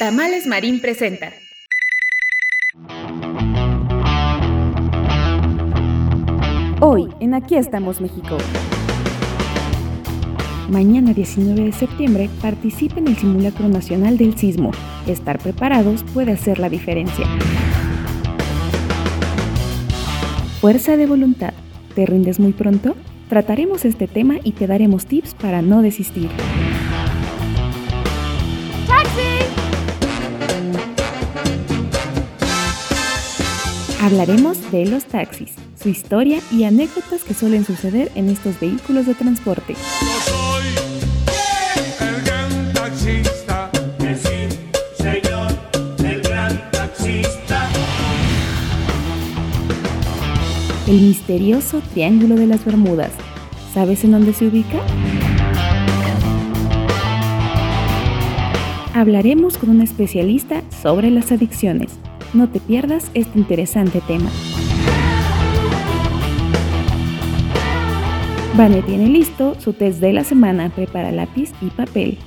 Tamales Marín presenta. Hoy, en Aquí estamos México. Mañana 19 de septiembre participe en el simulacro nacional del sismo. Estar preparados puede hacer la diferencia. Fuerza de voluntad. ¿Te rindes muy pronto? Trataremos este tema y te daremos tips para no desistir. Hablaremos de los taxis, su historia y anécdotas que suelen suceder en estos vehículos de transporte. el gran taxista, que sí, señor, el gran taxista. El misterioso Triángulo de las Bermudas. ¿Sabes en dónde se ubica? Hablaremos con un especialista sobre las adicciones. No te pierdas este interesante tema. Vane tiene listo su test de la semana, prepara lápiz y papel.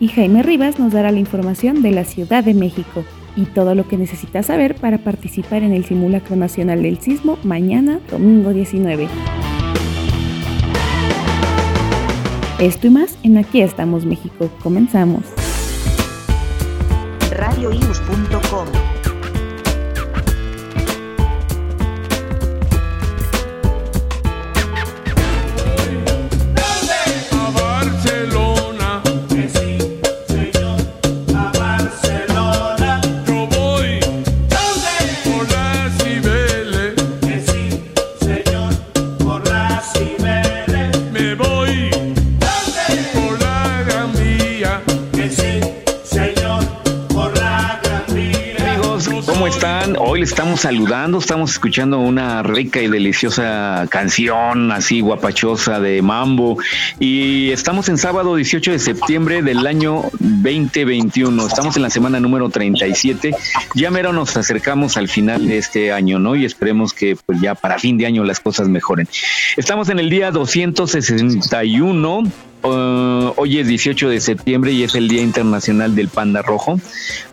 Y Jaime Rivas nos dará la información de la Ciudad de México y todo lo que necesitas saber para participar en el Simulacro Nacional del Sismo mañana, domingo 19. Esto y más en Aquí estamos México. Comenzamos. radioius.com estamos saludando, estamos escuchando una rica y deliciosa canción así guapachosa de Mambo y estamos en sábado 18 de septiembre del año 2021, estamos en la semana número 37, ya mero nos acercamos al final de este año, ¿no? Y esperemos que pues ya para fin de año las cosas mejoren. Estamos en el día 261 Uh, hoy es 18 de septiembre y es el Día Internacional del Panda Rojo.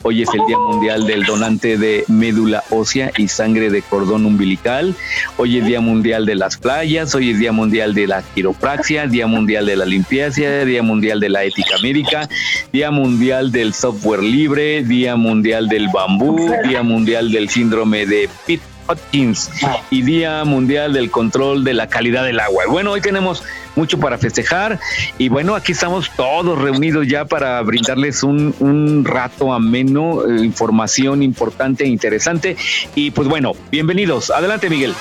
Hoy es el Día Mundial del Donante de Médula Ósea y Sangre de Cordón Umbilical. Hoy es Día Mundial de las Playas. Hoy es Día Mundial de la Quiropraxia. Día Mundial de la Limpieza. Día Mundial de la Ética Médica. Día Mundial del Software Libre. Día Mundial del Bambú. Día Mundial del Síndrome de Pitt. Hopkins y Día Mundial del Control de la Calidad del Agua. Bueno, hoy tenemos mucho para festejar y bueno, aquí estamos todos reunidos ya para brindarles un, un rato ameno, eh, información importante e interesante. Y pues bueno, bienvenidos. Adelante, Miguel.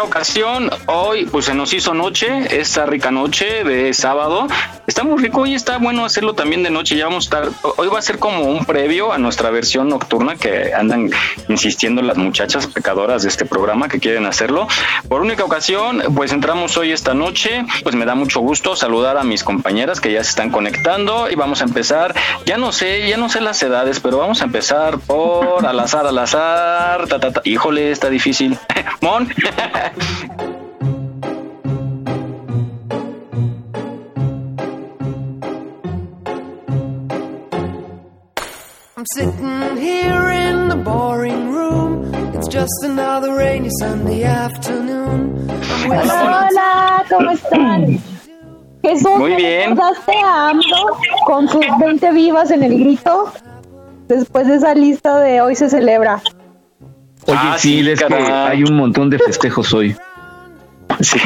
Única ocasión, hoy pues se nos hizo noche, esta rica noche de sábado. Está muy rico y está bueno hacerlo también de noche. Ya vamos a estar, hoy va a ser como un previo a nuestra versión nocturna que andan insistiendo las muchachas pecadoras de este programa que quieren hacerlo. Por única ocasión, pues entramos hoy esta noche. Pues me da mucho gusto saludar a mis compañeras que ya se están conectando y vamos a empezar. Ya no sé, ya no sé las edades, pero vamos a empezar por al azar, al azar. ta, ta, ta. Híjole, está difícil. Mon. I'm sitting here in the boring room. It's just another rainy Sunday afternoon. Hola, hola, ¿cómo están? Jesús, Muy bien. ¿recordaste a AMLO con sus 20 vivas en el grito? Después de esa lista de hoy se celebra. Oye, Ah, sí, sí, es que hay un montón de festejos hoy. Sí.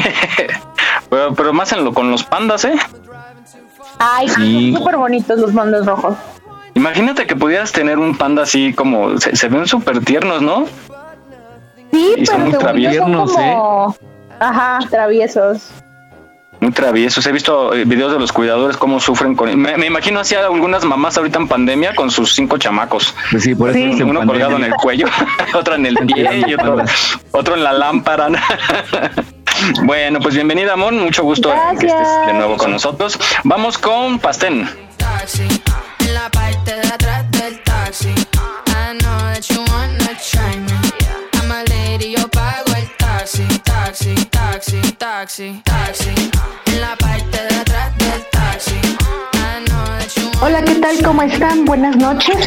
Pero, pero más en lo con los pandas, ¿eh? Ay, Sí. son súper bonitos los mandos rojos. Imagínate que pudieras tener un panda así como se, se ven súper tiernos, ¿no? Sí, Y son pero muy traviesos, como... Ajá, traviesos. Muy traviesos. He visto eh, videos de los cuidadores cómo sufren con. Me, me imagino así a algunas mamás ahorita en pandemia con sus cinco chamacos. Pues sí, por eso Sí. Uno pandemia. colgado en el cuello, otro en el pie y otro, otro en la lámpara. bueno, pues bienvenida, Mon. Mucho gusto que estés Gracias. de nuevo con nosotros. Vamos con Pastén. Taxi, taxi, taxi. En la parte de atrás del taxi. Hola, ¿qué tal? ¿Cómo están? Buenas noches.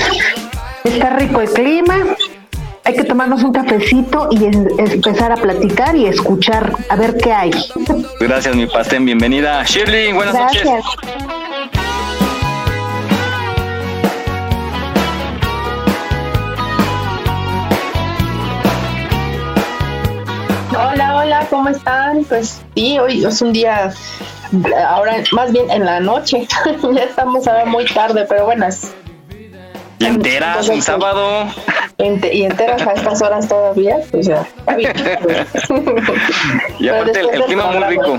Está rico el clima. Hay que tomarnos un cafecito y empezar a platicar y escuchar a ver qué hay. Gracias, mi Pastén. Bienvenida. Shirley, buenas Gracias. noches. Hola, hola, ¿cómo están? Pues sí, hoy es un día, ahora más bien en la noche, ya estamos ahora muy tarde, pero bueno, es Y enteras un sábado. ente- y enteras a estas horas todavía, pues ya. está bien. Y Pero aparte el, el clima muy rico.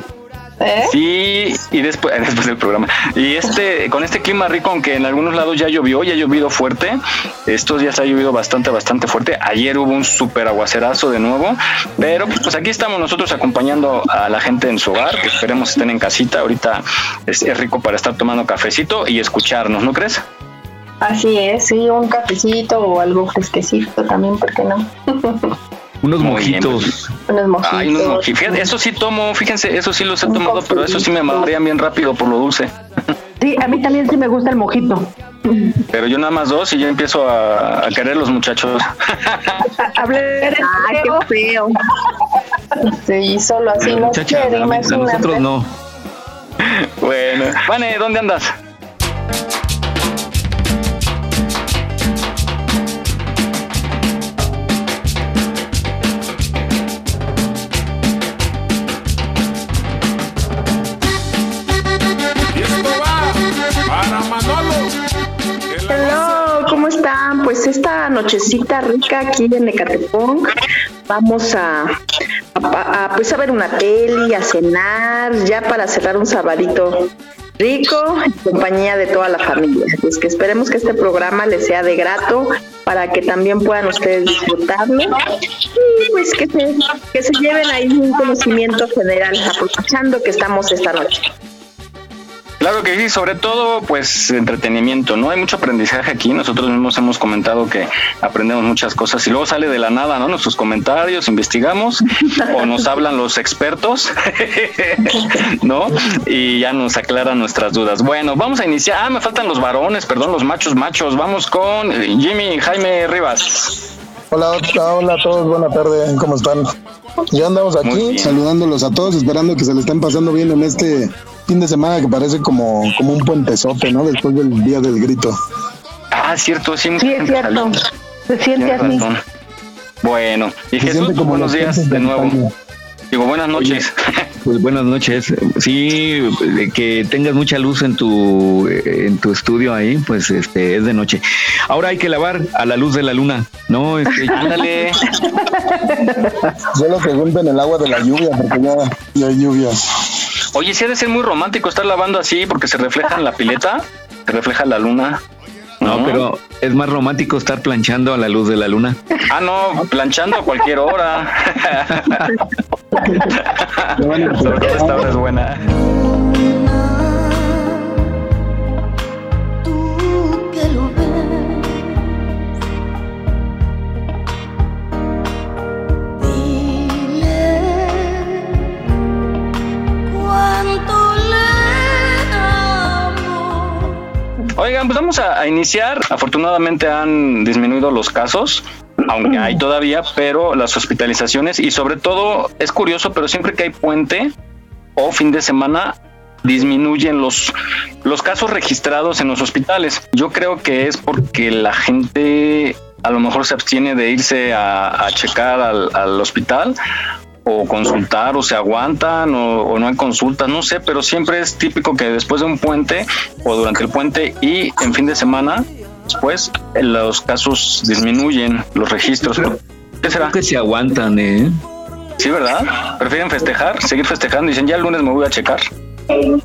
¿Eh? Sí, y después, después del programa. Y este, con este clima rico, aunque en algunos lados ya llovió, ya ha llovido fuerte, estos días ha llovido bastante, bastante fuerte. Ayer hubo un súper aguacerazo de nuevo, pero pues aquí estamos nosotros acompañando a la gente en su hogar, que esperemos estén en casita. Ahorita es, es rico para estar tomando cafecito y escucharnos, ¿no crees? Así es, sí, un cafecito o algo fresquecito también, ¿por qué no? Unos Muy bien, mojitos. Unos mojitos. Ay, unos moji- fíjate, eso sí tomo, fíjense, eso sí los he Un tomado, pero eso sí me marean bien rápido por lo dulce. Sí, a mí también sí me gusta el mojito. Pero yo nada más dos y ya empiezo a, a querer los muchachos. Hablé Ay, qué feo. Sí, solo así no quiere, a mí- a imagínate. nosotros no. Bueno, Vane, ¿dónde andas? Nochecita rica aquí en Ecatepong vamos a, pues a ver una peli, a cenar, ya para cerrar un sabadito rico en compañía de toda la familia. Pues que esperemos que este programa les sea de grato para que también puedan ustedes disfrutarlo y pues que se, que se lleven ahí un conocimiento general aprovechando que estamos esta noche. Claro que sí, sobre todo pues entretenimiento, ¿no? Hay mucho aprendizaje aquí, nosotros mismos hemos comentado que aprendemos muchas cosas y luego sale de la nada, ¿no? Nuestros comentarios, investigamos o nos hablan los expertos, ¿no? Y ya nos aclaran nuestras dudas. Bueno, vamos a iniciar. Ah, me faltan los varones, perdón, los machos machos. Vamos con Jimmy Jaime Rivas. Hola, hola, hola a todos, buena tarde, ¿cómo están? Ya andamos aquí saludándolos a todos, esperando que se le estén pasando bien en este fin de semana que parece como, como un puentezote, ¿no? Después del día del grito. Ah, cierto, sí, Sí, es cierto. Se siente así. Bueno, y Se Jesús, siente como buenos días de nuevo. Digo, buenas noches. Pues buenas noches. Sí, que tengas mucha luz en tu en tu estudio ahí, pues este es de noche. Ahora hay que lavar a la luz de la luna, ¿no? Este, Ándale. Solo pregunten el agua de la lluvia, porque ya, ya hay lluvia. Oye, sí ha de ser muy romántico estar lavando así porque se refleja en la pileta, se refleja la luna. No, pero es más romántico estar planchando a la luz de la luna. Ah, no, planchando a cualquier hora. Sobre todo esta hora es buena. Oigan, pues vamos a, iniciar. Afortunadamente han disminuido los casos, aunque hay todavía, pero las hospitalizaciones y sobre todo es curioso, pero siempre que hay puente o fin de semana disminuyen los, los casos registrados en los hospitales. Yo creo que es porque la gente a lo mejor se abstiene de irse a, checar al hospital o consultar o se aguantan o, o no hay consultas, no sé, pero siempre es típico que después de un puente o durante el puente y en fin de semana, después los casos disminuyen, los registros. ¿Qué será? que se aguantan, ¿eh? Sí, ¿verdad? Prefieren festejar, seguir festejando. Dicen, ya el lunes me voy a checar.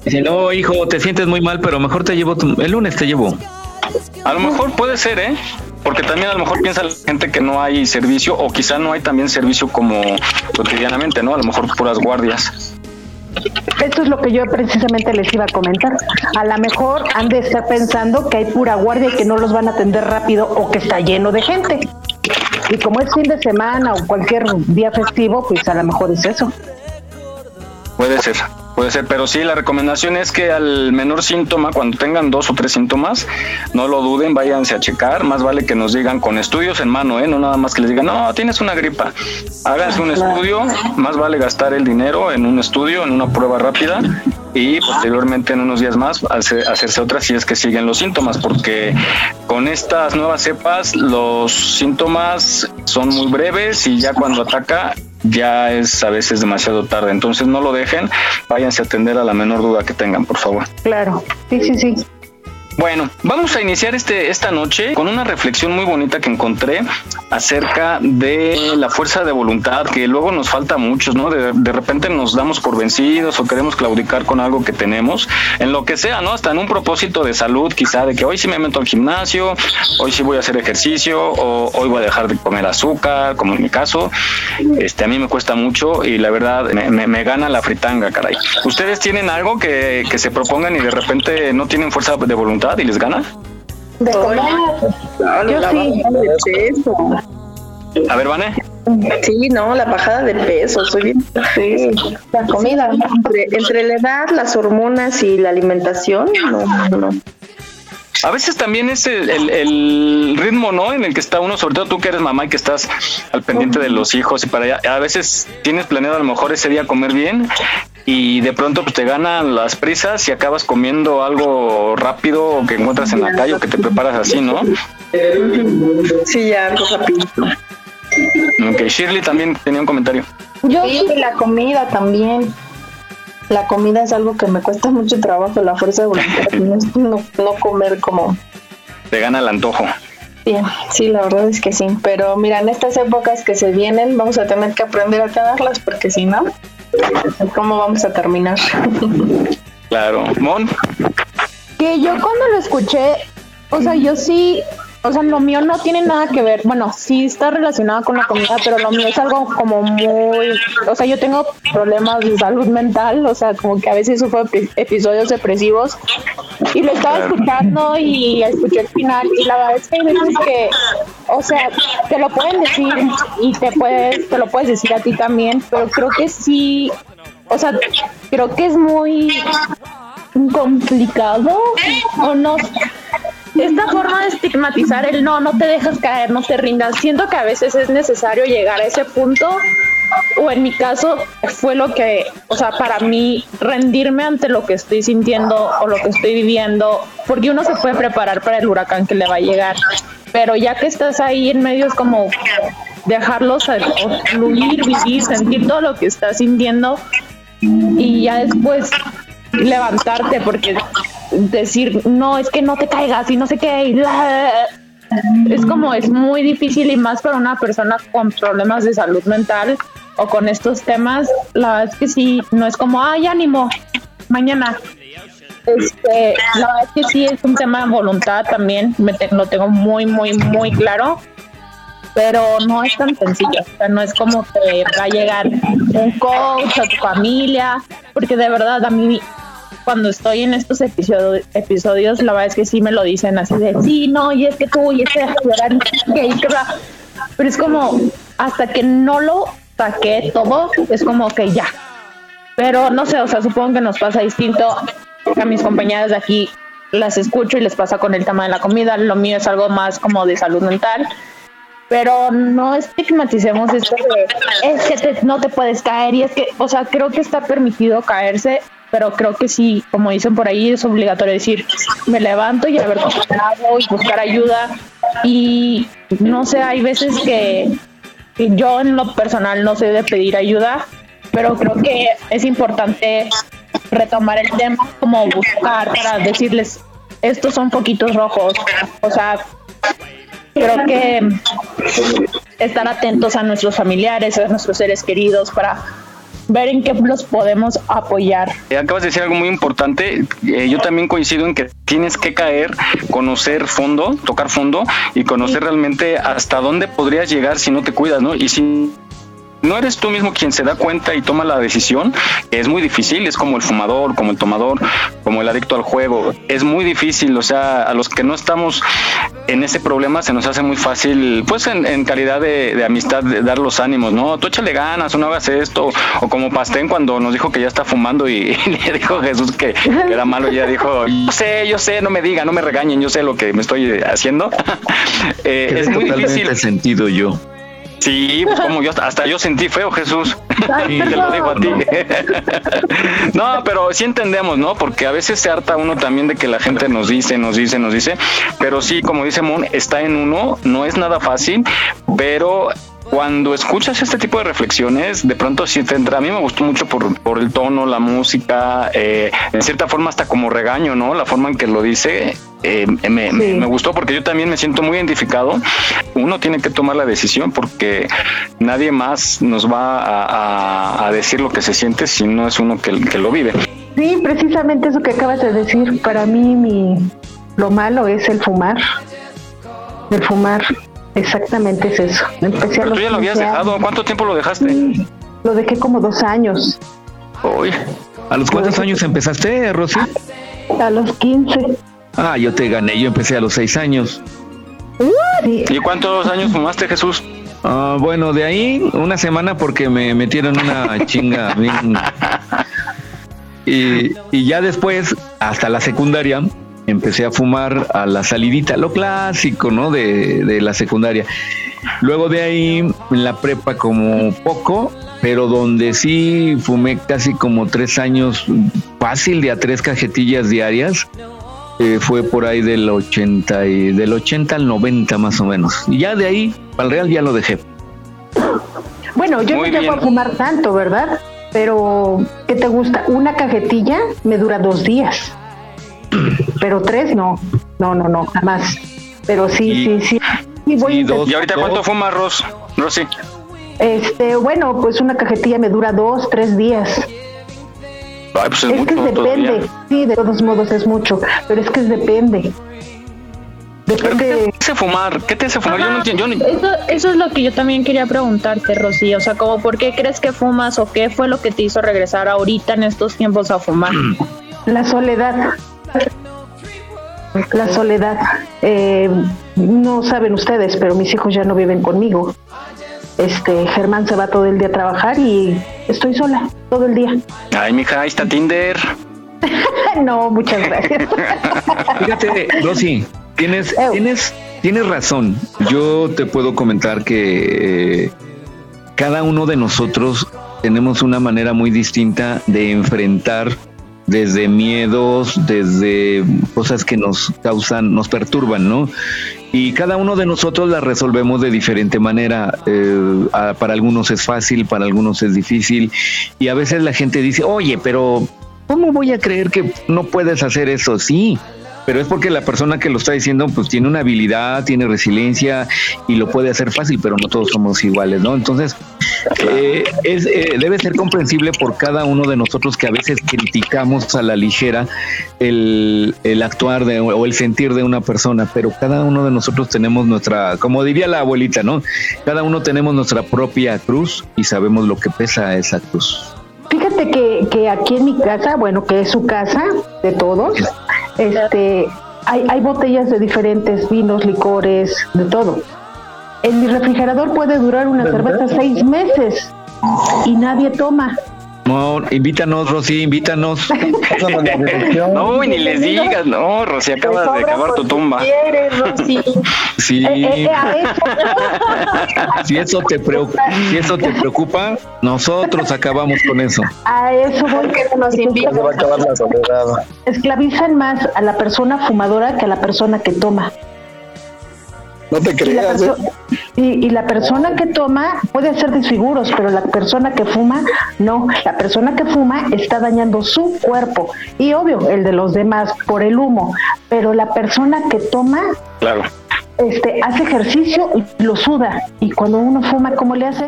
Dicen, no, hijo, te sientes muy mal, pero mejor te llevo, tu- el lunes te llevo. A lo mejor puede ser, ¿eh? Porque también a lo mejor piensa la gente que no hay servicio o quizá no hay también servicio como cotidianamente, ¿no? A lo mejor puras guardias. Esto es lo que yo precisamente les iba a comentar. A lo mejor han de estar pensando que hay pura guardia y que no los van a atender rápido o que está lleno de gente. Y como es fin de semana o cualquier día festivo, pues a lo mejor es eso. Puede ser, puede ser, pero sí, la recomendación es que al menor síntoma, cuando tengan dos o tres síntomas, no lo duden, váyanse a checar. Más vale que nos digan con estudios en mano, ¿eh? No nada más que les digan, no, tienes una gripa. Háganse un estudio, más vale gastar el dinero en un estudio, en una prueba rápida y posteriormente en unos días más hace- hacerse otra si es que siguen los síntomas, porque con estas nuevas cepas los síntomas son muy breves y ya cuando ataca ya es a veces demasiado tarde. Entonces no lo dejen, váyanse a atender a la menor duda que tengan, por favor. Claro, sí, sí, sí. Bueno, vamos a iniciar este, esta noche con una reflexión muy bonita que encontré acerca de la fuerza de voluntad, que luego nos falta a muchos, ¿no? De, de repente nos damos por vencidos o queremos claudicar con algo que tenemos, en lo que sea, ¿no? Hasta en un propósito de salud, quizá de que hoy sí me meto al gimnasio, hoy sí voy a hacer ejercicio, o hoy voy a dejar de comer azúcar, como en mi caso. Este, a mí me cuesta mucho y la verdad me, me- me gana la fritanga, caray. ¿Ustedes tienen algo que, que se propongan y de repente no tienen fuerza de voluntad y les gana? De comer. Yo la sí. bajada de peso. A ver, Vane. Sí, no, la bajada de peso, soy bien. Sí, la comida. Entre, entre la edad, las hormonas y la alimentación, no, no. A veces también es el, el- el ritmo, ¿no? En el que está uno, sobre todo tú que eres mamá y que estás al pendiente de los hijos y para allá. A veces tienes planeado a lo mejor ese día comer bien y de pronto pues, te ganan las prisas y acabas comiendo algo rápido que encuentras en la calle o que te preparas así, ¿no? Sí, ya algo rapidito. Ok, Shirley también tenía un comentario. Yo sí, la comida también. La comida es algo que me cuesta mucho trabajo, la fuerza de voluntad. No, no, no comer como Te gana el antojo. bien. Sí, la verdad es que sí. Pero mira, en estas épocas que se vienen, vamos a tener que aprender a tenerlas, porque si no, ¿cómo vamos a terminar? Claro. Mon, Que yo cuando lo escuché, o sea, yo sí, o sea, lo mío no tiene nada que ver, bueno, sí está relacionado con la comida, pero lo mío es algo como muy, o sea, yo tengo problemas de salud mental, o sea, como que a veces sufro epi- episodios depresivos. Y lo estaba escuchando y escuché el final. Y la verdad es que hay veces que, o sea, te lo pueden decir y te puedes, te lo puedes decir a ti también, pero creo que sí, o sea, creo que es muy complicado o no esta forma de estigmatizar el no, no te dejas caer, no te rindas. Siento que a veces es necesario llegar a ese punto, o en mi caso fue lo que, o sea, para mí rendirme ante lo que estoy sintiendo o lo que estoy viviendo, porque uno se puede preparar para el huracán que le va a llegar, pero ya que estás ahí en medio es como dejarlos fluir, vivir, sentir todo lo que estás sintiendo y ya después levantarte porque decir no es que no te caigas y no sé qué la- es como es muy difícil y más para una persona con problemas de salud mental o con estos temas la verdad es que sí no es como ay ánimo mañana este la verdad es que sí es un tema de voluntad también me lo tengo muy muy muy claro pero no es tan sencillo, o sea, no es como que va a llegar un coach a tu familia, porque de verdad a mí cuando estoy en estos episodio- episodios, la verdad es que sí me lo dicen así de, sí, no, y es que tú, y es que bla". pero es como, hasta que no lo saqué todo, es como que ya, pero no sé, o sea, supongo que nos pasa distinto. A mis compañeras de aquí, las escucho y les pasa con el tema de la comida, lo mío es algo más como de salud mental, pero no estigmaticemos esto de es que te- no te puedes caer y es que, o sea, creo que está permitido caerse, pero creo que sí, como dicen por ahí, es obligatorio decir, me levanto y a ver cómo hago y buscar ayuda y no sé, hay veces que y yo en lo personal no sé de pedir ayuda, pero creo que es importante retomar el tema como buscar para decirles estos son poquitos rojos, o sea, creo que estar atentos a nuestros familiares, a nuestros seres queridos para ver en qué los podemos apoyar. Eh, Acabas de decir algo muy importante. eh, yo también coincido en que tienes que caer, conocer fondo, tocar fondo y conocer realmente hasta dónde podrías llegar si no te cuidas, ¿no? Y si no eres tú mismo quien se da cuenta y toma la decisión, es muy difícil, es como el fumador, como el tomador, como el adicto al juego, es muy difícil, o sea, a los que no estamos en ese problema se nos hace muy fácil, pues en, en calidad de, de amistad, de dar los ánimos, ¿no? Tú échale ganas, o no hagas esto, o como Pastén cuando nos dijo que ya está fumando y, y le dijo Jesús que, que era malo, y ella dijo, yo sé, yo sé, no me digan, no me regañen, yo sé lo que me estoy haciendo. Eh, es muy difícil. sentido yo. Sí, como yo hasta yo sentí feo, Jesús. Y te lo digo a ti. No, pero sí entendemos, ¿no? Porque a veces se harta uno también de que la gente nos dice, nos dice, nos dice. Pero sí, como dice Moon, está en uno, no es nada fácil, pero cuando escuchas este tipo de reflexiones, de pronto sí te entra. A mí me gustó mucho por, por el tono, la música, eh, en cierta forma hasta como regaño, ¿no? La forma en que lo dice. eh, me, gustó porque yo también me siento muy identificado. Uno tiene que tomar la decisión porque nadie más nos va a, a- a decir lo que se siente si no es uno que, que lo vive. Sí, precisamente eso que acabas de decir. Para mí, mi, lo malo es el fumar. El fumar, exactamente es eso. Empecé a Pero tú ya lo habías 15 años. dejado. ¿Cuánto tiempo lo dejaste? Lo dejé como dos años. Uy. ¿A los cuántos años empezaste, Rosy? A los 15. Ah, yo te gané, yo empecé a los seis años. ¿Y cuántos años fumaste, Jesús? Ah, bueno, de ahí una semana porque me metieron una chinga bien. Y, y ya después, hasta la secundaria, empecé a fumar a la salidita, lo clásico, ¿no? De, de la secundaria. Luego de ahí, en la prepa como poco, pero donde sí fumé casi como tres años, fácil de a tres cajetillas diarias, eh, fue por ahí del 80 y del 80 al 90 más o menos. Y ya de ahí, al real ya lo dejé. Bueno, yo Muy no llego a fumar tanto, ¿verdad? Pero, ¿qué te gusta? Una cajetilla me dura dos días. Pero tres no. No, no, no, jamás. Pero sí, sí, sí. Sí, voy a intentar. ¿Y ahorita cuánto fumas, Ros? Rosy. Este, bueno, pues una cajetilla me dura dos, tres días. Ay, pues es, Es que depende. todavía. Sí, de todos modos es mucho. Pero es que depende. ¿Pero qué te hace fumar? ¿Qué te hace fumar? Yo no entiendo. yo no- Eso, eso es lo que yo también quería preguntarte, Rosy. O sea, como por qué crees que fumas o qué fue lo que te hizo regresar ahorita en estos tiempos a fumar. La soledad. La soledad. Eh, no saben ustedes, pero mis hijos ya no viven conmigo. Este, Germán se va todo el día a trabajar y estoy sola todo el día. Ay, mija, ahí está Tinder. no, muchas gracias. Fíjate, Rosy, tienes, tienes, tienes razón. Yo te puedo comentar que eh, cada uno de nosotros tenemos una manera muy distinta de enfrentar desde miedos, desde cosas que nos causan, nos perturban, ¿no? Y cada uno de nosotros las resolvemos de diferente manera. Eh, para algunos es fácil, para algunos es difícil. Y a veces la gente dice, oye, pero ¿cómo voy a creer que no puedes hacer eso? Sí, pero es porque la persona que lo está diciendo pues tiene una habilidad, tiene resiliencia y lo puede hacer fácil, pero no todos somos iguales, ¿no? Entonces, eh, es, eh, debe ser comprensible por cada uno de nosotros que a veces criticamos a la ligera el, el actuar de, o el sentir de una persona, pero cada uno de nosotros tenemos nuestra, como diría la abuelita, ¿no? Cada uno tenemos nuestra propia cruz y sabemos lo que pesa esa cruz. Fíjate que, que aquí en mi casa, bueno, que es su casa de todos, este, hay, hay botellas de diferentes vinos, licores, de todo. En mi refrigerador puede durar una cerveza seis meses y nadie toma. No, invítanos, Rosy, invítanos. No, y ni les digas, no, Rosy, acabas de acabar tu tumba. ¿Quieres, Rosy? Sí. Eh, eh, a eso. Si eso te preocupa, si eso te preocupa, nosotros acabamos con eso. A eso voy que nos soledad. Esclavizan más a la persona fumadora que a la persona que toma. No te creas. Y la, ¿eh? perso- y- y la persona que toma puede hacer desfiguros, pero la persona que fuma, no. La persona que fuma está dañando su cuerpo y obvio el de los demás por el humo, pero la persona que toma Claro. este, hace ejercicio y lo suda. Y cuando uno fuma, ¿cómo le hace?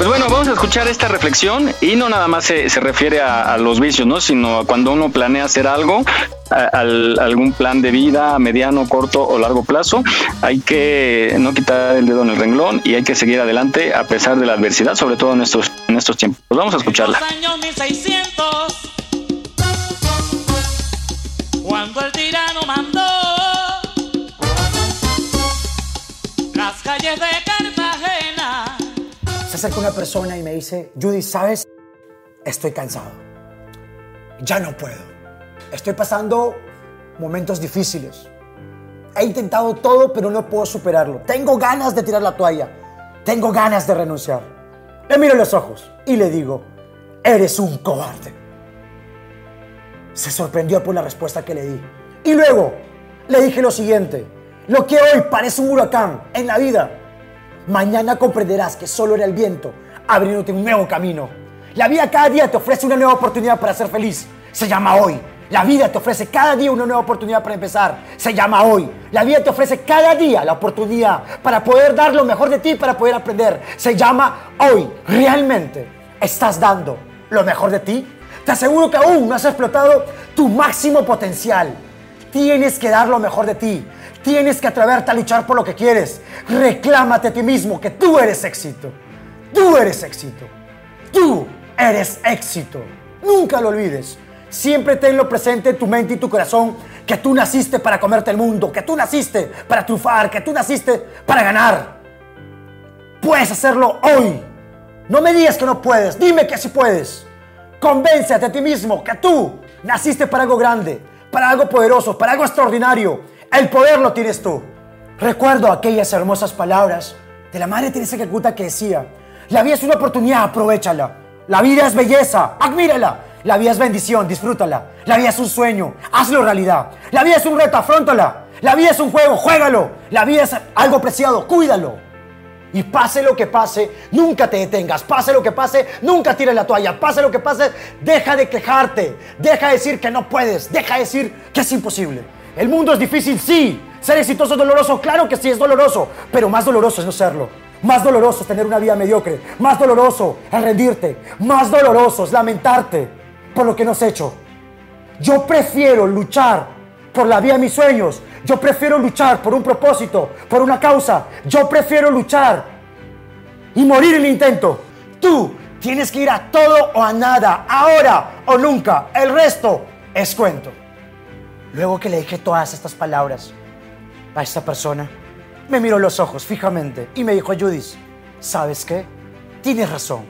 Pues bueno, vamos a escuchar esta reflexión y no nada más se, se refiere a, los vicios, ¿no? Sino a cuando uno planea hacer algo, algún plan de vida a mediano, corto o largo plazo, hay que no quitar el dedo en el renglón y hay que seguir adelante a pesar de la adversidad, sobre todo en estos, en estos tiempos. Pues vamos a escucharla. años 1600, cuando el tirano mandó las calles de acerca una persona y me dice, Judy, ¿sabes? Estoy cansado. Ya no puedo. Estoy pasando momentos difíciles. He intentado todo, pero no puedo superarlo. Tengo ganas de tirar la toalla. Tengo ganas de renunciar. Le miro los ojos y le digo, eres un cobarde. Se sorprendió por la respuesta que le di. Y luego le dije lo siguiente, lo que hoy parece un huracán en la vida, mañana comprenderás que solo era el viento abriéndote un nuevo camino. La vida cada día te ofrece una nueva oportunidad para ser feliz. Se llama hoy. La vida te ofrece cada día una nueva oportunidad para empezar. Se llama hoy. La vida te ofrece cada día la oportunidad para poder dar lo mejor de ti, para poder aprender. Se llama hoy. ¿Realmente estás dando lo mejor de ti? Te aseguro que aún no has explotado tu máximo potencial. Tienes que dar lo mejor de ti. Tienes que atreverte a luchar por lo que quieres. Reclámate a ti mismo que tú eres éxito. Tú eres éxito. Tú eres éxito. Nunca lo olvides. Siempre tenlo presente en tu mente y tu corazón que tú naciste para comerte el mundo, que tú naciste para triunfar, que tú naciste para ganar. Puedes hacerlo hoy. No me digas que no puedes, dime que sí puedes. Convéncete a ti mismo que tú naciste para algo grande, para algo poderoso, para algo extraordinario. El poder lo tienes tú. Recuerdo aquellas hermosas palabras de la Madre Teresa Calcuta que decía, la vida es una oportunidad, aprovechala. La vida es belleza, admírala. La vida es bendición, disfrútala. La vida es un sueño, hazlo realidad. La vida es un reto, afrontala. La vida es un juego, juégalo. La vida es algo preciado, cuídalo. Y pase lo que pase, nunca te detengas. Pase lo que pase, nunca tires la toalla. Pase lo que pase, deja de quejarte. Deja de decir que no puedes. Deja de decir que es imposible. El mundo es difícil, sí. Ser exitoso es doloroso, claro que sí es doloroso. Pero más doloroso es no serlo. Más doloroso es tener una vida mediocre. Más doloroso es rendirte. Más doloroso es lamentarte por lo que no has hecho. Yo prefiero luchar por la vida de mis sueños. Yo prefiero luchar por un propósito, por una causa. Yo prefiero luchar y morir en el intento. Tú tienes que ir a todo o a nada, ahora o nunca. El resto es cuento. Luego que le dije todas estas palabras a esta persona, me miró los ojos fijamente y me dijo, Judith, ¿sabes qué? Tienes razón.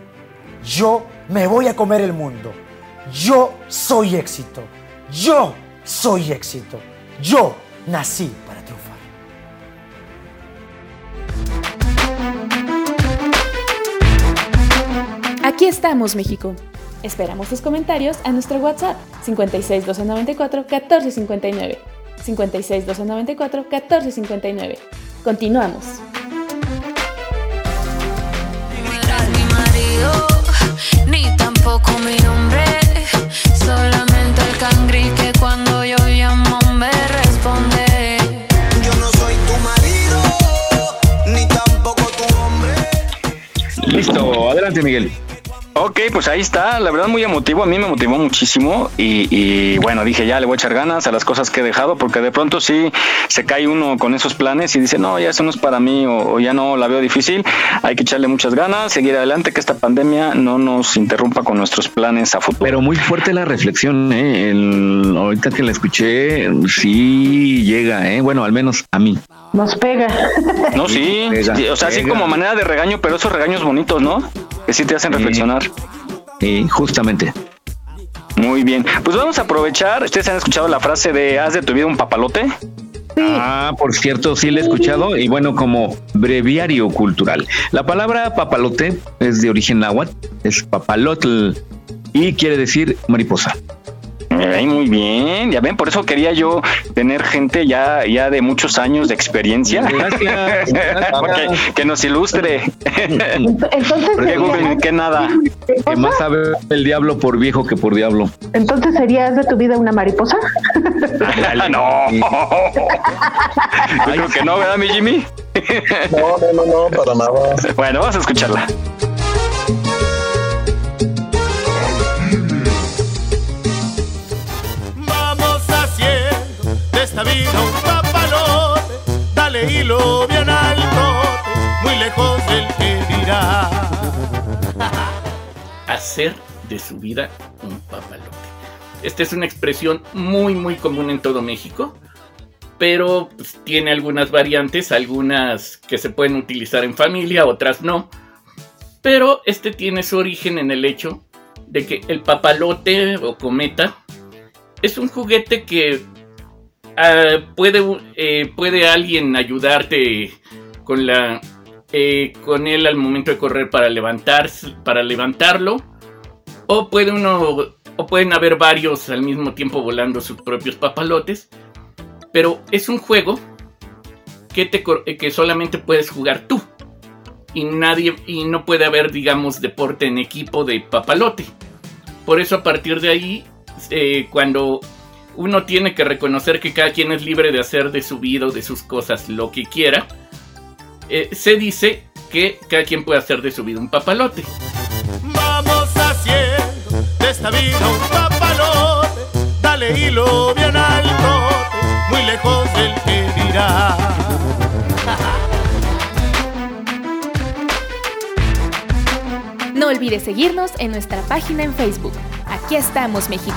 Yo me voy a comer el mundo. Yo soy éxito. Yo soy éxito. Yo nací para triunfar. Aquí estamos, México. Esperamos tus comentarios a nuestro WhatsApp 56 294 1459. 56 294 1459. Continuamos. mi marido, ni tampoco mi nombre. Solamente el cangri que cuando yo Listo, adelante Miguel. Ok, pues ahí está, la verdad muy emotivo, a mí me motivó muchísimo y, y, bueno, dije ya le voy a echar ganas a las cosas que he dejado porque de pronto sí se cae uno con esos planes y dice no, ya eso no es para mí o, o ya no la veo difícil, hay que echarle muchas ganas, seguir adelante, que esta pandemia no nos interrumpa con nuestros planes a futuro. Pero muy fuerte la reflexión, ¿eh? El- ahorita que la escuché, sí llega, ¿eh? Bueno, al menos a mí. Nos pega. No, sí, Pega, o sea, así como manera de regaño, pero esos regaños bonitos, ¿no? Que sí te hacen reflexionar. Sí, justamente. Muy bien, pues vamos a aprovechar, ustedes han escuchado la frase de haz de tu vida un papalote. Ah, por cierto, sí la he escuchado y bueno, como breviario cultural. La palabra papalote es de origen náhuatl, es papalotl y quiere decir mariposa. Ay, muy bien, ya ven, por eso quería yo tener gente ya, ya de muchos años de experiencia. Gracias. Que nos ilustre. Entonces Google, que nada. Que más sabe el diablo por viejo que por diablo. Entonces serías de tu vida una mariposa. no. Yo creo que no, ¿verdad, mi Jimmy? No, no, no, no, para nada. Bueno, vamos a escucharla. Vida un papalote. Dale hilo bien alto, muy lejos del que dirá. hacer de su vida un papalote. Esta es una expresión muy muy común en todo México, pero pues, tiene algunas variantes, algunas que se pueden utilizar en familia, otras no. Pero este tiene su origen en el hecho de que el papalote o cometa es un juguete que ah, puede, eh, puede alguien ayudarte con la eh, con él al momento de correr para levantarse, para levantarlo, o puede uno, o pueden haber varios al mismo tiempo volando sus propios papalotes, pero es un juego que te eh, que solamente puedes jugar tú. Y nadie y no puede haber digamos deporte en equipo de papalote. Por eso a partir de ahí cuando uno tiene que reconocer que cada quien es libre de hacer de su vida o de sus cosas lo que quiera, eh, se dice que cada quien puede hacer de su vida un papalote. Vamos haciendo de esta vida un papalote. Dale hilo bien alto, muy lejos del que dirá. No olvides seguirnos en nuestra página en Facebook. Aquí estamos, México.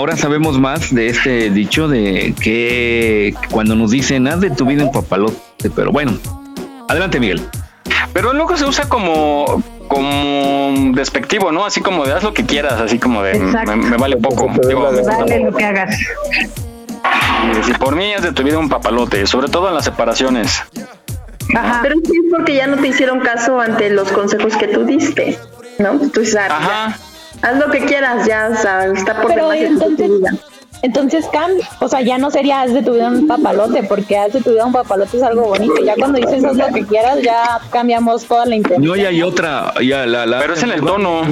ahora sabemos más de este dicho de que cuando nos dicen haz de tu vida un papalote, pero bueno. Adelante, Miguel. Pero luego se usa como como despectivo, ¿no? Así como de haz lo que quieras, así como de me, me vale poco. Digo, Dale lo que hagas. y si por mí es de tu vida un papalote, sobre todo en las separaciones. Pero sí es porque ya no te hicieron caso ante los consejos que tú diste, ¿no? Tú dices, ah, ya, haz lo que quieras, ya, o sea, está por Pero demás entonces. Entonces cambia, o sea, ya no sería haz de tu vida un papalote, porque haz de tu vida un papalote es algo bonito. Ya cuando dices haz lo que quieras, ya cambiamos toda la intención. No, ya hay otra, ya la, la Pero es en el tono.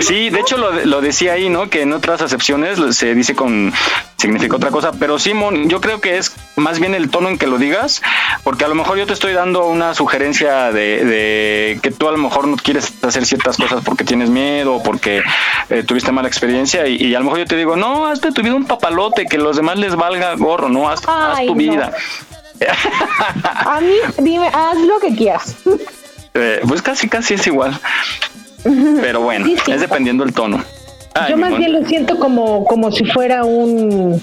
Sí, de hecho lo, lo decía ahí, ¿no? Que en otras acepciones se dice con significa otra cosa, pero Simón, yo creo que es más bien el tono en que lo digas, porque a lo mejor yo te estoy dando una sugerencia de, de que tú a lo mejor no quieres hacer ciertas cosas porque tienes miedo o porque eh, tuviste mala experiencia y, y a lo mejor yo te digo, no, haz de tu vida un papalote, que los demás les valga gorro, no, haz, tu no. vida. A mí, dime, haz lo que quieras. Eh, pues casi, casi es igual. Pero bueno, Sí, sí. es dependiendo el tono. Ay, Yo más bien lo siento como, como si fuera un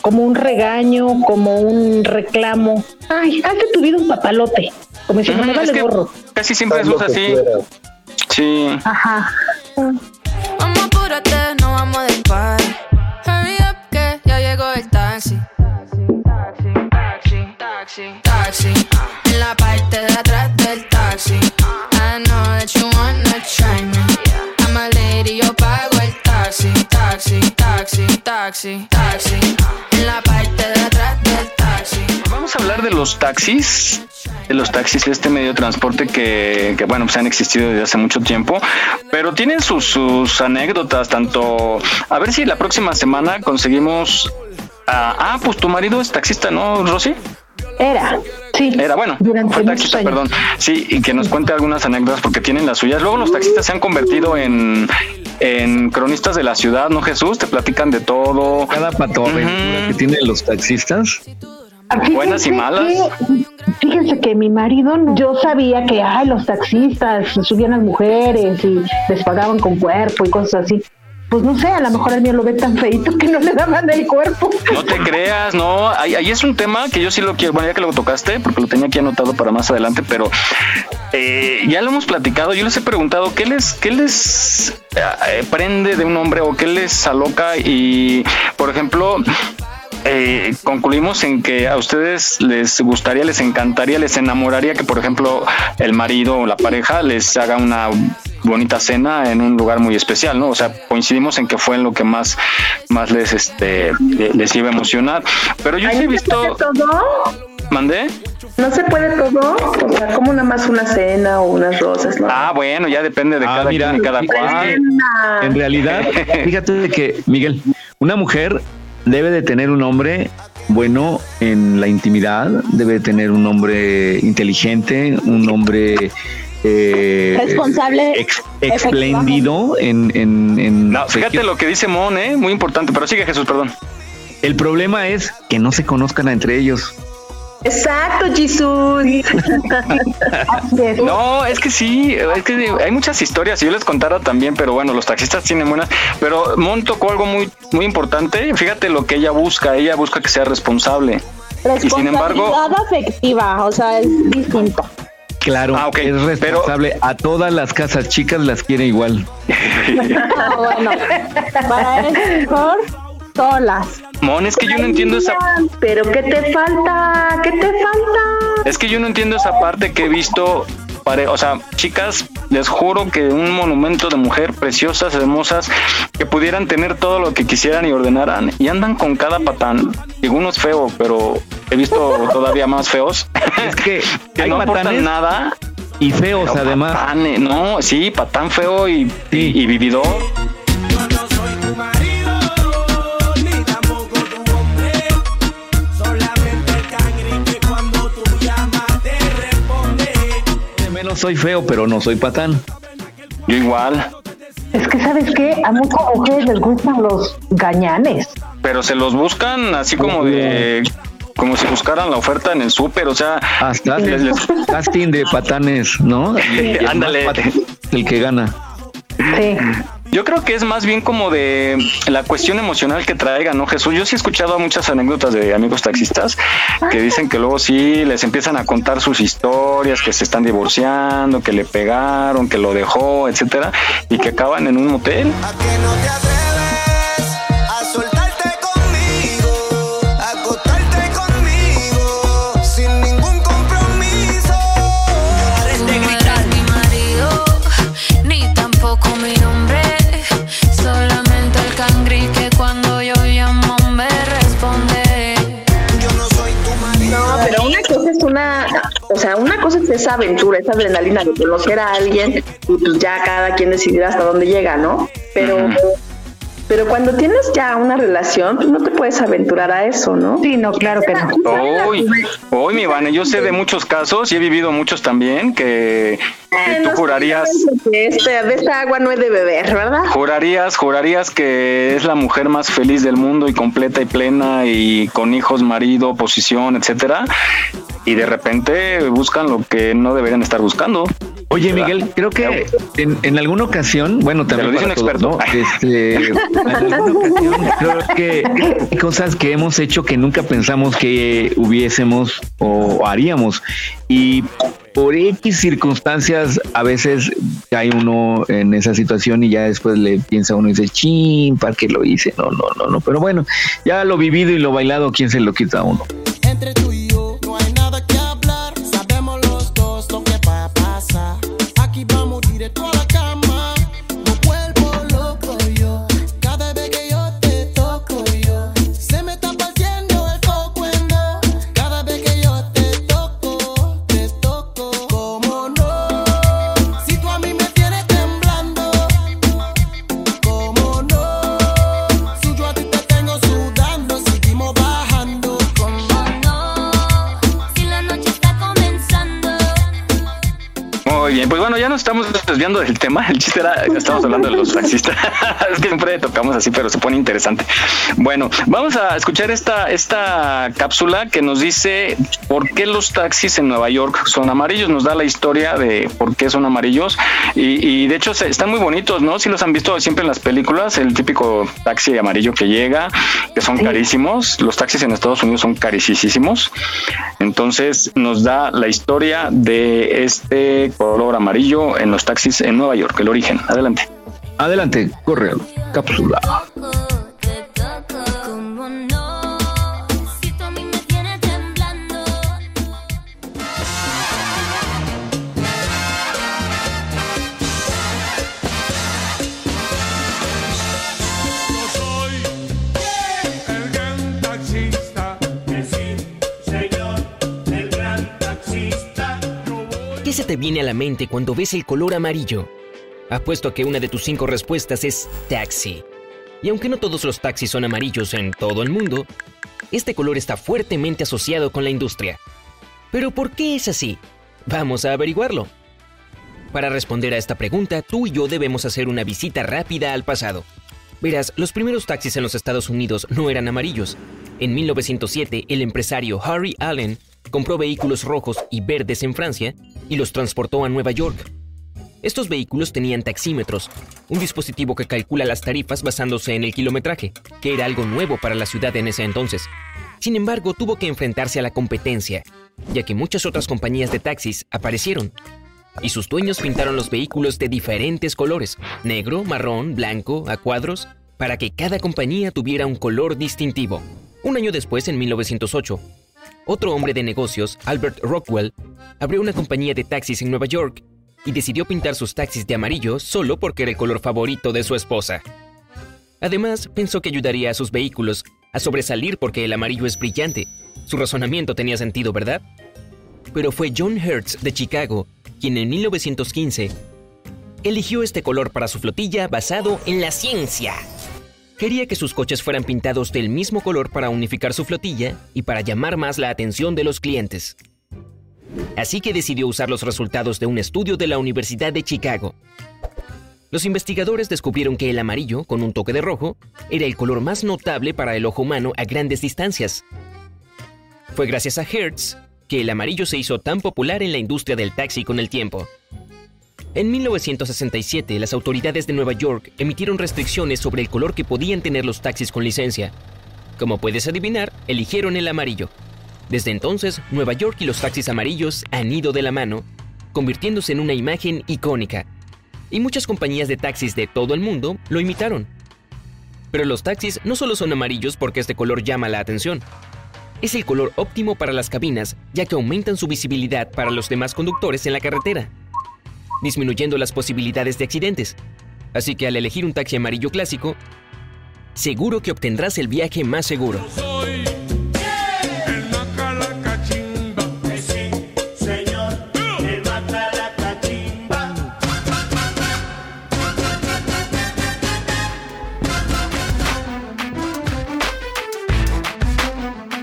como un regaño, como un reclamo. Ay, hazte tu vida un papalote. Como si Ujú, me es vale gorro. Casi siempre que así. Sí. Ajá. Taxi, taxi. En la parte de atrás del taxi. I know that you wanna try me. I'm a lady, yo pago el taxi. Taxi, taxi, taxi, taxi. En la parte de atrás del taxi. Vamos a hablar de los taxis. De los taxis, este medio de transporte que, que, bueno, pues han existido desde hace mucho tiempo, pero tienen sus, sus anécdotas, tanto... A ver si la próxima semana conseguimos... a- ah, pues tu marido es taxista, ¿no, Rosy? Era, sí. Era bueno, Durante fue taxista, años. perdón. Sí, y que nos cuente algunas anécdotas porque tienen las suyas. Luego los taxistas se han convertido en, en Cronistas de la Ciudad, ¿no, Jesús? Te platican de todo. Cada patoaventura que tienen los taxistas. Buenas y malas. que- fíjense que mi marido, yo sabía que ay, los taxistas subían a las mujeres y les pagaban con cuerpo y cosas así. Pues no sé, a lo mejor el mío lo ve tan feito que no le daban el cuerpo. No te creas, no. Ahí, ahí es un tema que yo sí lo quiero. Bueno, ya que lo tocaste, porque lo tenía aquí anotado para más adelante, pero eh, ya lo hemos platicado. Yo les he preguntado qué les, qué les eh, prende de un hombre o qué les aloca. Y, por ejemplo, eh, concluimos en que a ustedes les gustaría, les encantaría, les enamoraría que, por ejemplo, el marido o la pareja les haga una bonita cena en un lugar muy especial, ¿no? O sea, coincidimos en que fue en lo que más, más les, este, les iba a emocionar. Pero yo sí he visto, todo? mandé. ¿No se puede todo? O sea, como nada más una cena o unas rosas, ¿no? Ah, bueno, ya depende de cada mira, quien y cada cual. En realidad, fíjate que, Miguel, una mujer debe de tener un hombre bueno en la intimidad, debe de tener un hombre inteligente, un hombre eh, Responsable, ex- espléndido en, en, en No, fíjate lo que dice Mon, ¿eh? Muy importante, pero sigue Jesús, perdón. El problema es que no se conozcan entre ellos. Exacto, Jesús. No, es que sí, es que hay muchas historias, si yo les contara también, pero bueno, los taxistas tienen buenas, pero Mon tocó algo muy, muy importante, fíjate lo que ella busca, ella busca que sea responsable. Y sin embargo, Responsabilidad afectiva, o sea, es distinto. Claro, es responsable. A todas las casas chicas las quiere igual. Ah, bueno, para eso mejor solas. Mon, es que yo no entiendo esa Pero ¿qué te falta? ¿Qué te falta? Es que yo no entiendo esa parte que he visto. pare- O sea, chicas, les juro que un monumento de mujer preciosas, hermosas, que pudieran tener todo lo que quisieran y ordenaran, y andan con cada patán. Digo, uno es feo, pero he visto todavía más feos. Es que, que hay no aportan nada. Y feos, Pero además. no, sí, patán feo y, y, y vividor. Soy feo, pero no soy patán. Yo igual. Es que, ¿sabes qué? A muchas mujeres les gustan los gañanes. Pero se los buscan así como de. Como si buscaran la oferta en el súper, o sea. Hasta les- les- casting de patanes, ¿no? Ándale. El que gana. Sí. Yo creo que es más bien como de la cuestión emocional que traigan, ¿no, Jesús? Yo sí he escuchado muchas anécdotas de amigos taxistas que dicen que luego sí les empiezan a contar sus historias, que se están divorciando, que le pegaron, que lo dejó, etcétera, y que acaban en un motel. A es una, o sea, una cosa es esa aventura, esa adrenalina de conocer a alguien y pues ya cada quien decidirá hasta dónde llega, ¿no? Pero, pero cuando tienes ya una relación, pues no te puedes aventurar a eso, ¿no? Sí, no, claro que no. Hoy, hoy, mi Vane, yo sé de muchos casos y he vivido muchos también que, que tú jurarías. De, este, de esta agua no he de beber, ¿verdad? Jurarías, jurarías que es la mujer más feliz del mundo y completa y plena y con hijos, marido, posición, etcétera. Y de repente buscan lo que no deberían estar buscando. Oye, Miguel, creo que en, en alguna ocasión, bueno, también lo dice un todos, ¿no? Este, en alguna ocasión creo que hay cosas que hemos hecho que nunca pensamos que hubiésemos o haríamos. Y por X circunstancias, a veces cae uno en esa situación y ya después le piensa uno y dice, chin, ¿para qué lo hice? No, no, no, no. Pero bueno, ya lo vivido y lo bailado, ¿quién se lo quita a uno? Entre tú y desviando del tema. El chiste era, estamos hablando de los taxistas. es que siempre tocamos así, pero se pone interesante. Bueno, vamos a escuchar esta, esta cápsula que nos dice por qué los taxis en Nueva York son amarillos. Nos da la historia de por qué son amarillos. Y, de hecho están muy bonitos, ¿no? Si los han visto siempre en las películas, el típico taxi amarillo que llega, que son carísimos. Los taxis en Estados Unidos son carísimos. Entonces nos da la historia de este color amarillo en los taxis en Nueva York, el origen. Adelante. Adelante, corre, cápsula. ¿Qué se te viene a la mente cuando ves el color amarillo? Apuesto a que una de tus cinco respuestas es taxi. Y aunque no todos los taxis son amarillos en todo el mundo, este color está fuertemente asociado con la industria. Pero ¿por qué es así? Vamos a averiguarlo. Para responder a esta pregunta, tú y yo debemos hacer una visita rápida al pasado. Verás, los primeros taxis en los Estados Unidos no eran amarillos. En 1907, el empresario Harry Allen compró vehículos rojos y verdes en Francia y los transportó a Nueva York. Estos vehículos tenían taxímetros, un dispositivo que calcula las tarifas basándose en el kilometraje, que era algo nuevo para la ciudad en ese entonces. Sin embargo, tuvo que enfrentarse a la competencia, ya que muchas otras compañías de taxis aparecieron, y sus dueños pintaron los vehículos de diferentes colores, negro, marrón, blanco, a cuadros, para que cada compañía tuviera un color distintivo. Un año después, en 1908, otro hombre de negocios, Albert Rockwell, abrió una compañía de taxis en Nueva York y decidió pintar sus taxis de amarillo solo porque era el color favorito de su esposa. Además, pensó que ayudaría a sus vehículos a sobresalir porque el amarillo es brillante. Su razonamiento tenía sentido, ¿verdad? Pero fue John Hertz de Chicago quien en 1915 eligió este color para su flotilla basado en la ciencia. Quería que sus coches fueran pintados del mismo color para unificar su flotilla y para llamar más la atención de los clientes. Así que decidió usar los resultados de un estudio de la Universidad de Chicago. Los investigadores descubrieron que el amarillo, con un toque de rojo, era el color más notable para el ojo humano a grandes distancias. Fue gracias a Hertz que el amarillo se hizo tan popular en la industria del taxi con el tiempo. En 1967, las autoridades de Nueva York emitieron restricciones sobre el color que podían tener los taxis con licencia. Como puedes adivinar, eligieron el amarillo. Desde entonces, Nueva York y los taxis amarillos han ido de la mano, convirtiéndose en una imagen icónica. Y muchas compañías de taxis de todo el mundo lo imitaron. Pero los taxis no solo son amarillos porque este color llama la atención. Es el color óptimo para las cabinas, ya que aumentan su visibilidad para los demás conductores en la carretera disminuyendo las posibilidades de accidentes. Así que al elegir un taxi amarillo clásico, seguro que obtendrás el viaje más seguro.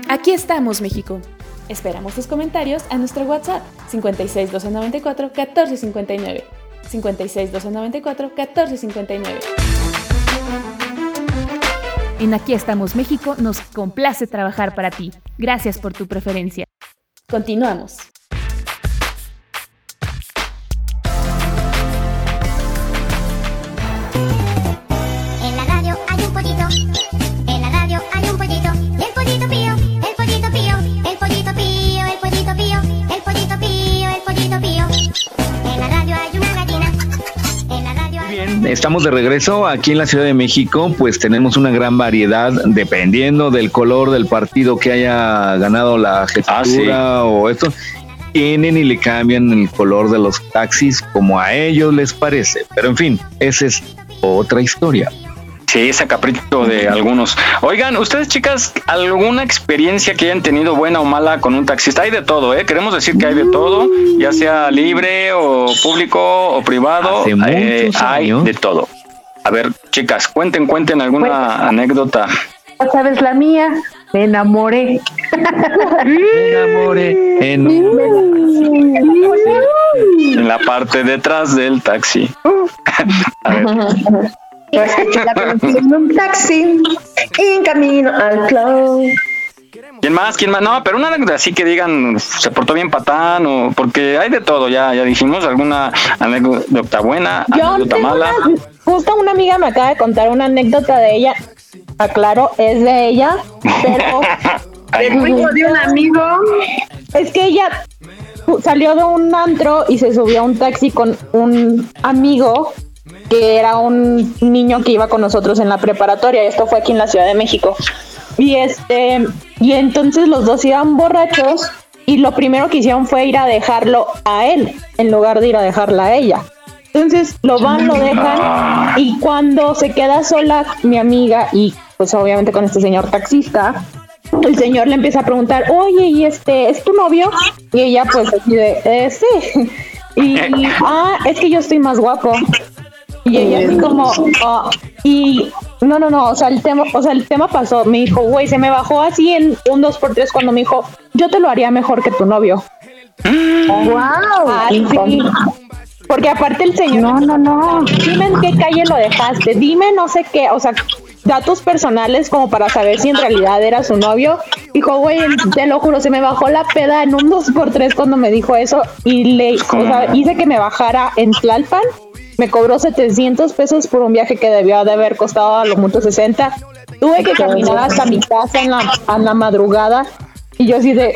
Aquí estamos, México. Esperamos tus comentarios a nuestro WhatsApp 56 294 1459. 56 294 1459. En Aquí estamos México nos complace trabajar para ti. Gracias por tu preferencia. Continuamos. Estamos de regreso aquí en la Ciudad de México, pues tenemos una gran variedad dependiendo del color del partido que haya ganado la jefatura ah, o esto. Tienen y le cambian el color de los taxis como a ellos les parece. Pero en fin, esa es otra historia. Sí, ese capricho de algunos. Oigan, ustedes chicas, ¿alguna experiencia que hayan tenido buena o mala con un taxista? Hay de todo, ¿eh? Queremos decir que hay de todo, ya sea libre o público o privado. Eh, hay de todo. A ver, chicas, cuenten, cuenten alguna anécdota. ¿Sabes la mía? Me enamoré. me enamoré. enamoré. en la parte detrás del taxi. A ver. La conocí en un taxi en camino al club. ¿Quién más? ¿Quién más? No, pero una anécdota así que digan se portó bien patán o porque hay de todo, ya ya dijimos alguna anécdota buena, Yo anécdota tengo mala. una- justo una amiga me acaba de contar una anécdota de ella. Aclaro, es de ella, pero Ay, de un amigo. Es que ella salió de un antro y se subió a un taxi con un amigo que era un niño que iba con nosotros en la preparatoria. Esto fue aquí en la Ciudad de México. Y este, y entonces los dos iban borrachos y lo primero que hicieron fue ir a dejarlo a él en lugar de ir a dejarla a ella. Entonces lo van, lo dejan y cuando se queda sola mi amiga y pues obviamente con este señor taxista, el señor le empieza a preguntar, oye, ¿y este es tu novio? Y ella pues así "Eh, sí. Y, ah, es que yo estoy más guapo. Y ella así como, "Ah", y no, no, no, o sea, el tema, o sea, el tema pasó, me dijo, güey, se me bajó así en un 2x3 cuando me dijo, yo te lo haría mejor que tu novio. ¡Wow! Porque aparte el señor. No, no, no. Dime en qué calle lo dejaste. Dime no sé qué. O sea, datos personales como para saber si en realidad era su novio. Dijo, güey, te lo juro, se me bajó la peda en un 2x3 cuando me dijo eso. Y le. O sea, hice que me bajara en Tlalpan. Me cobró 700 pesos por un viaje que debió de haber costado a lo mucho 60. Tuve que caminar hasta mi casa en la, en la madrugada. Y yo así de,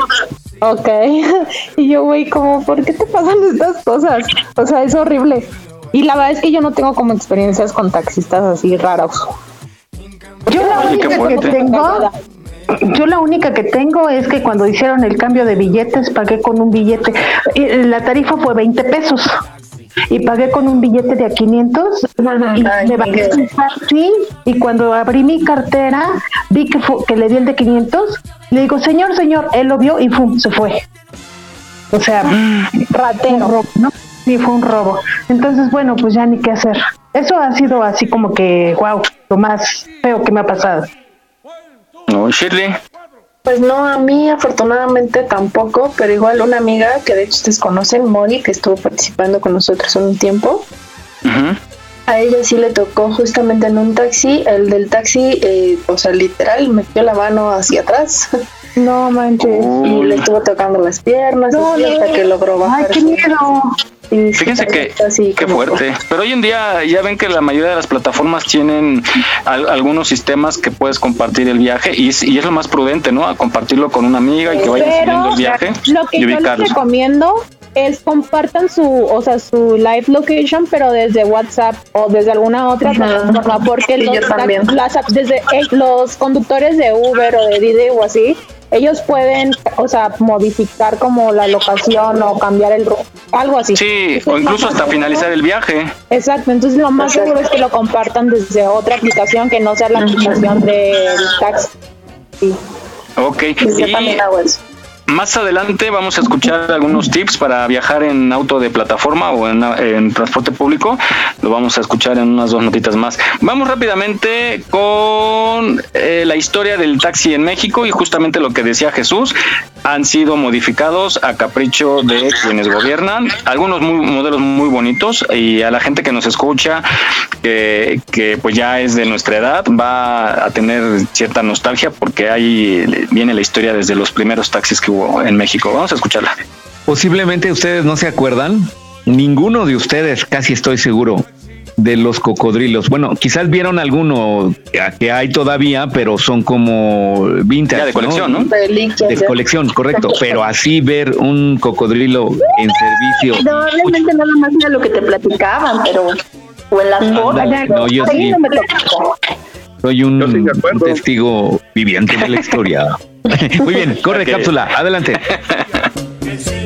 ok. Y yo, güey, como, ¿por qué te pasan estas cosas? O sea, es horrible. Y la verdad es que yo no tengo como experiencias con taxistas así raros. Yo la única que tengo, yo la única que tengo es que cuando hicieron el cambio de billetes pagué con un billete, la tarifa fue 20 pesos y pagué con un billete de a 500 y me bajé taxi y cuando abrí mi cartera vi que, fu- que le di el de 500, le digo, señor, señor, él lo vio y ¡fum! se fue. O sea, ratero. ¿no? Sí, fue un robo. Entonces, bueno, pues ya ni qué hacer. Eso ha sido así como que, wow, lo más feo que me ha pasado. No, Shirley. Pues no, a mí afortunadamente tampoco, pero igual una amiga que de hecho ustedes conocen, Mori, que estuvo participando con nosotros un tiempo, a ella sí le tocó justamente en un taxi, el del taxi, eh, o sea, literal, metió la mano hacia atrás. No manches. Y le estuvo tocando las piernas, No, así, no. hasta que logró bajar. Ay, qué miedo. Fíjense que qué fuerte. Pero hoy en día ya ven que la mayoría de las plataformas tienen al- algunos sistemas que puedes compartir el viaje y es, y es lo más prudente, ¿no? A compartirlo con una amiga y que vayan siguiendo el viaje lo que y yo les recomiendo es compartan su, o sea, su live location, pero desde WhatsApp o desde alguna otra plataforma, porque Sí, los, las desde eh, los conductores de Uber o de Didi o así, ellos pueden, o sea, modificar como la locación o cambiar el ru- algo así. Sí, o incluso hasta finalizar el viaje. Exacto, entonces lo más seguro es que lo compartan desde otra aplicación que no sea la aplicación del taxi. Ok. También hago eso. Más adelante vamos a escuchar algunos tips para viajar en auto de plataforma o en, transporte público. Lo vamos a escuchar en unas dos notitas más. Vamos rápidamente con eh, la historia del taxi en México y justamente lo que decía Jesús. Han sido modificados a capricho de quienes gobiernan. Algunos muy- modelos muy bonitos y a la gente que nos escucha, que, que pues ya es de nuestra edad, va a tener cierta nostalgia porque ahí viene la historia desde los primeros taxis que hubo en México. Vamos a escucharla. Posiblemente ustedes no se acuerdan, ninguno de ustedes, casi estoy seguro, de los cocodrilos. Bueno, quizás vieron alguno que hay todavía, pero son como vintage. Ya de colección, ¿no? De colección, correcto. Pero así ver un cocodrilo en servicio. Probablemente nada más era lo que te platicaban, pero. O en las fotos. no, yo sí. no me. Soy un, un testigo viviente de la historia. Muy bien, corre cápsula, adelante.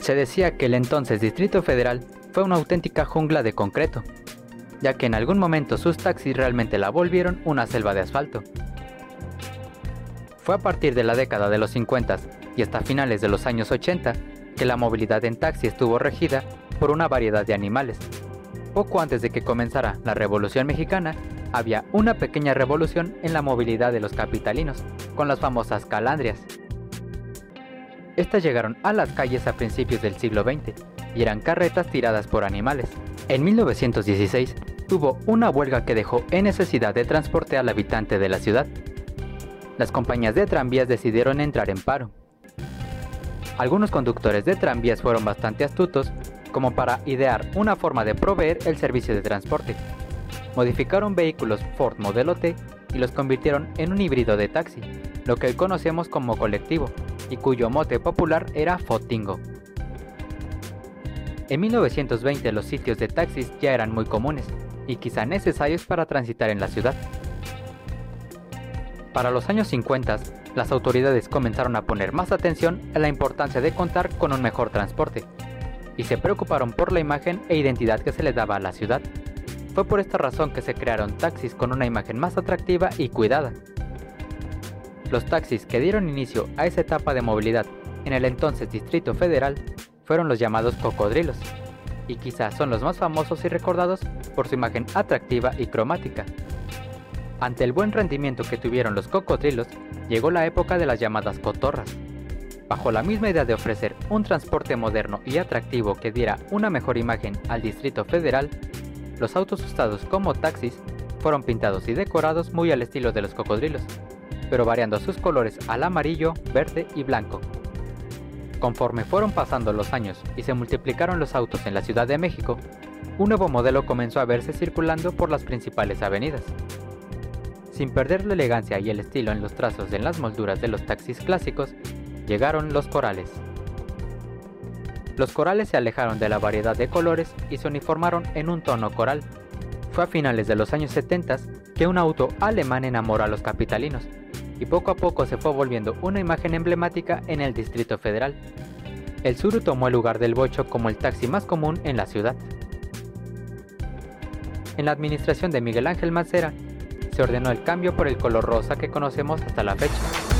Se decía que el entonces Distrito Federal fue una auténtica jungla de concreto, ya que en algún momento sus taxis realmente la volvieron una selva de asfalto. Fue a partir de la década de los 50 y hasta finales de los años 80 que la movilidad en taxi estuvo regida por una variedad de animales. Poco antes de que comenzara la Revolución Mexicana, había una pequeña revolución en la movilidad de los capitalinos, con las famosas calandrias. Estas llegaron a las calles a principios del siglo XX y eran carretas tiradas por animales. En 1916 tuvo una huelga que dejó en necesidad de transporte al habitante de la ciudad. Las compañías de tranvías decidieron entrar en paro. Algunos conductores de tranvías fueron bastante astutos como para idear una forma de proveer el servicio de transporte. Modificaron vehículos Ford Modelo T y los convirtieron en un híbrido de taxi, lo que hoy conocemos como colectivo, y cuyo mote popular era Fotingo. En 1920 los sitios de taxis ya eran muy comunes y quizá necesarios para transitar en la ciudad. Para los años 50, las autoridades comenzaron a poner más atención a la importancia de contar con un mejor transporte, y se preocuparon por la imagen e identidad que se le daba a la ciudad. Fue por esta razón que se crearon taxis con una imagen más atractiva y cuidada. Los taxis que dieron inicio a esa etapa de movilidad en el entonces Distrito Federal fueron los llamados cocodrilos, y quizás son los más famosos y recordados por su imagen atractiva y cromática. Ante el buen rendimiento que tuvieron los cocodrilos, llegó la época de las llamadas cotorras. Bajo la misma idea de ofrecer un transporte moderno y atractivo que diera una mejor imagen al Distrito Federal, los autos usados como taxis fueron pintados y decorados muy al estilo de los cocodrilos, pero variando sus colores al amarillo, verde y blanco. Conforme fueron pasando los años y se multiplicaron los autos en la Ciudad de México, un nuevo modelo comenzó a verse circulando por las principales avenidas. Sin perder la elegancia y el estilo en los trazos en las molduras de los taxis clásicos, llegaron los corales. Los corales se alejaron de la variedad de colores y se uniformaron en un tono coral. Fue a finales de los años 70 que un auto alemán enamoró a los capitalinos, y poco a poco se fue volviendo una imagen emblemática en el Distrito Federal. El Suru tomó el lugar del bocho como el taxi más común en la ciudad. En la administración de Miguel Ángel Mancera, se ordenó el cambio por el color rosa que conocemos hasta la fecha.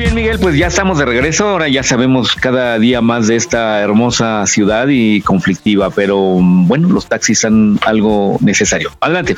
Bien, Miguel, pues ya estamos de regreso. Ahora ya sabemos cada día más de esta hermosa ciudad y conflictiva, pero mm, bueno, los taxis son algo necesario. Adelante.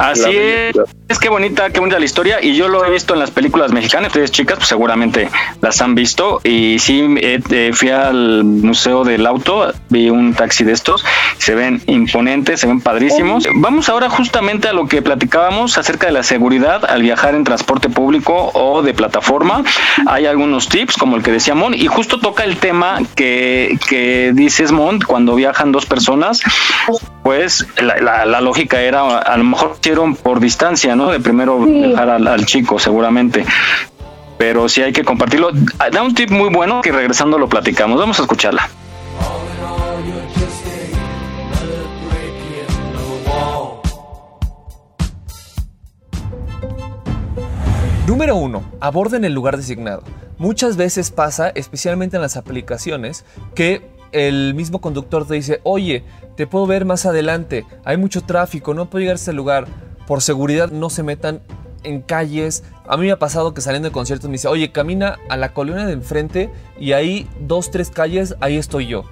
Así es, es que bonita, qué bonita la historia. Y yo lo he visto en las películas mexicanas, ustedes chicas pues seguramente las han visto. Y sí, eh, eh, fui al Museo del Auto, vi un taxi de estos, se ven imponentes, se ven padrísimos. Vamos ahora justamente a lo que platicábamos acerca de la seguridad al viajar en transporte público o de plataforma. Hay algunos tips como el que decía Mon. Y justo toca el tema que, que dices Mon, cuando viajan dos personas, pues la, la- la lógica era a lo mejor hicieron por distancia, ¿no? De primero dejar al, al chico, seguramente. Pero sí hay que compartirlo. Da un tip muy bueno que regresando lo platicamos. Vamos a escucharla. Número 1. Aborden el lugar designado. Muchas veces pasa, especialmente en las aplicaciones, que el mismo conductor te dice, oye, te puedo ver más adelante, hay mucho tráfico, no puedo llegar a este lugar. Por seguridad no se metan en calles. A mí me ha pasado que saliendo de conciertos me dice, oye, camina a la colonia de enfrente y ahí dos, tres calles, ahí estoy yo.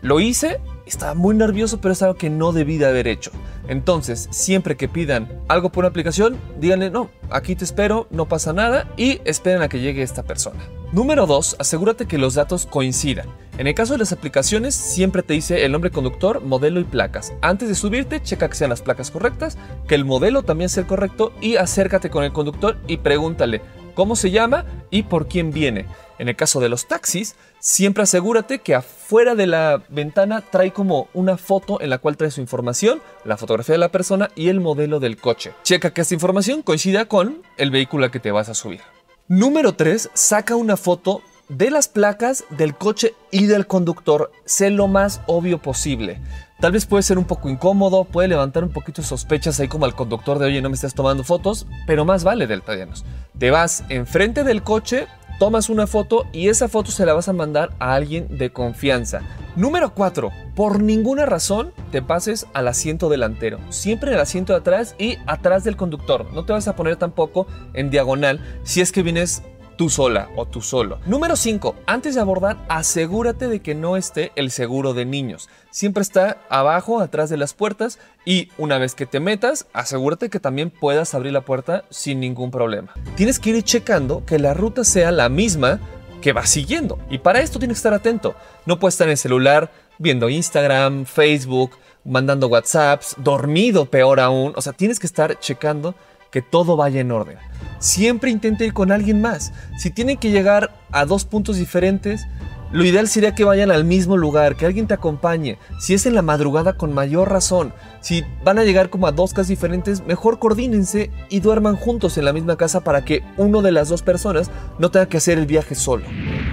Lo hice, estaba muy nervioso, pero es algo que no debí de haber hecho. Entonces, siempre que pidan algo por una aplicación, díganle, no, aquí te espero, no pasa nada y esperen a que llegue esta persona. Número 2, asegúrate que los datos coincidan. En el caso de las aplicaciones, siempre te dice el nombre conductor, modelo y placas. Antes de subirte, checa que sean las placas correctas, que el modelo también sea el correcto y acércate con el conductor y pregúntale cómo se llama y por quién viene. En el caso de los taxis, siempre asegúrate que afuera de la ventana trae como una foto en la cual trae su información, la fotografía de la persona y el modelo del coche. Checa que esta información coincida con el vehículo al que te vas a subir. Número 3. Saca una foto de las placas del coche y del conductor. Sé lo más obvio posible. Tal vez puede ser un poco incómodo, puede levantar un poquito sospechas ahí como al conductor de oye no me estás tomando fotos, pero más vale deltadianos. Te vas enfrente del coche, tomas una foto y esa foto se la vas a mandar a alguien de confianza. Número 4. Por ninguna razón te pases al asiento delantero. Siempre en el asiento de atrás y atrás del conductor. No te vas a poner tampoco en diagonal si es que vienes tú sola o tú solo. Número 5. Antes de abordar, asegúrate de que no esté el seguro de niños. Siempre está abajo, atrás de las puertas y una vez que te metas, asegúrate que también puedas abrir la puerta sin ningún problema. Tienes que ir checando que la ruta sea la misma que vas siguiendo. Y para esto tienes que estar atento. No puedes estar en el celular viendo Instagram, Facebook, mandando WhatsApps, dormido peor aún. O sea, tienes que estar checando que todo vaya en orden. Siempre intenta ir con alguien más. Si tienen que llegar a dos puntos diferentes, lo ideal sería que vayan al mismo lugar, que alguien te acompañe. Si es en la madrugada, con mayor razón. Si van a llegar como a dos casas diferentes, mejor coordínense y duerman juntos en la misma casa para que uno de las dos personas no tenga que hacer el viaje solo.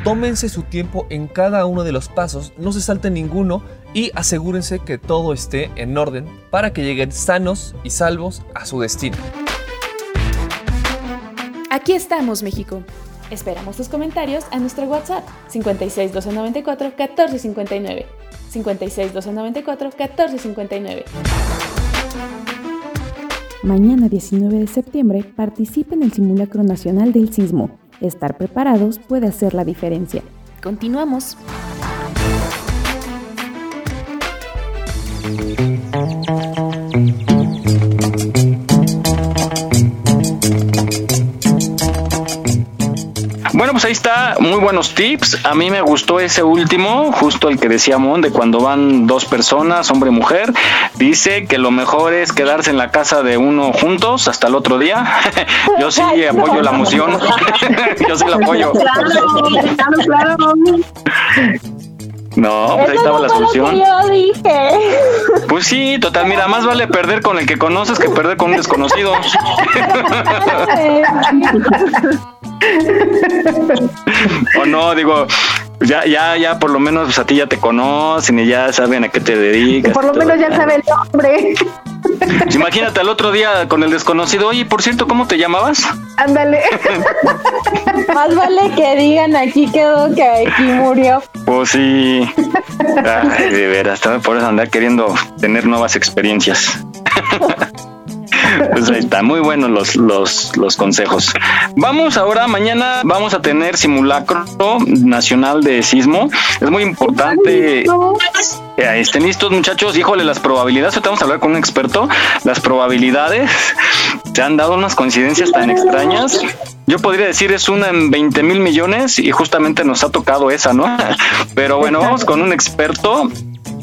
Tómense su tiempo en cada uno de los pasos, no se salten ninguno y asegúrense que todo esté en orden para que lleguen sanos y salvos a su destino. Aquí estamos, México. Esperamos tus comentarios a nuestro WhatsApp 56 294 1459. 56 294 1459. Mañana 19 de septiembre participe en el simulacro nacional del sismo. Estar preparados puede hacer la diferencia. Continuamos. Pues ahí está, muy buenos tips. A mí me gustó ese último, justo el que decía Mon, de cuando van dos personas, hombre y mujer. Dice que lo mejor es quedarse en la casa de uno juntos hasta el otro día. Yo sí apoyo la moción. Yo sí la apoyo. Claro, claro, claro. No, pues ahí estaba la solución. Yo dije. Pues sí, total, mira, más vale perder con el que conoces que perder con un desconocido. o no, digo, ya, ya, ya, por lo menos pues, a ti ya te conocen y ya saben a qué te dedicas. Por lo menos ya sabe el nombre. Pues Imagínate al otro día con el desconocido, oye, por cierto, ¿cómo te llamabas? Ándale. Más vale que digan aquí quedó que aquí murió. Pues sí. Ay, de veras, también por eso andar queriendo tener nuevas experiencias. Pues ahí está, muy buenos los, los, consejos. Vamos ahora, mañana vamos a tener simulacro nacional de sismo. Es muy importante. Estén listos, muchachos. Híjole, las probabilidades, ahorita vamos a hablar con un experto. Las probabilidades se han dado unas coincidencias tan extrañas. Yo podría decir es una en 20 mil millones y justamente nos ha tocado esa, ¿no? Pero bueno, vamos con un experto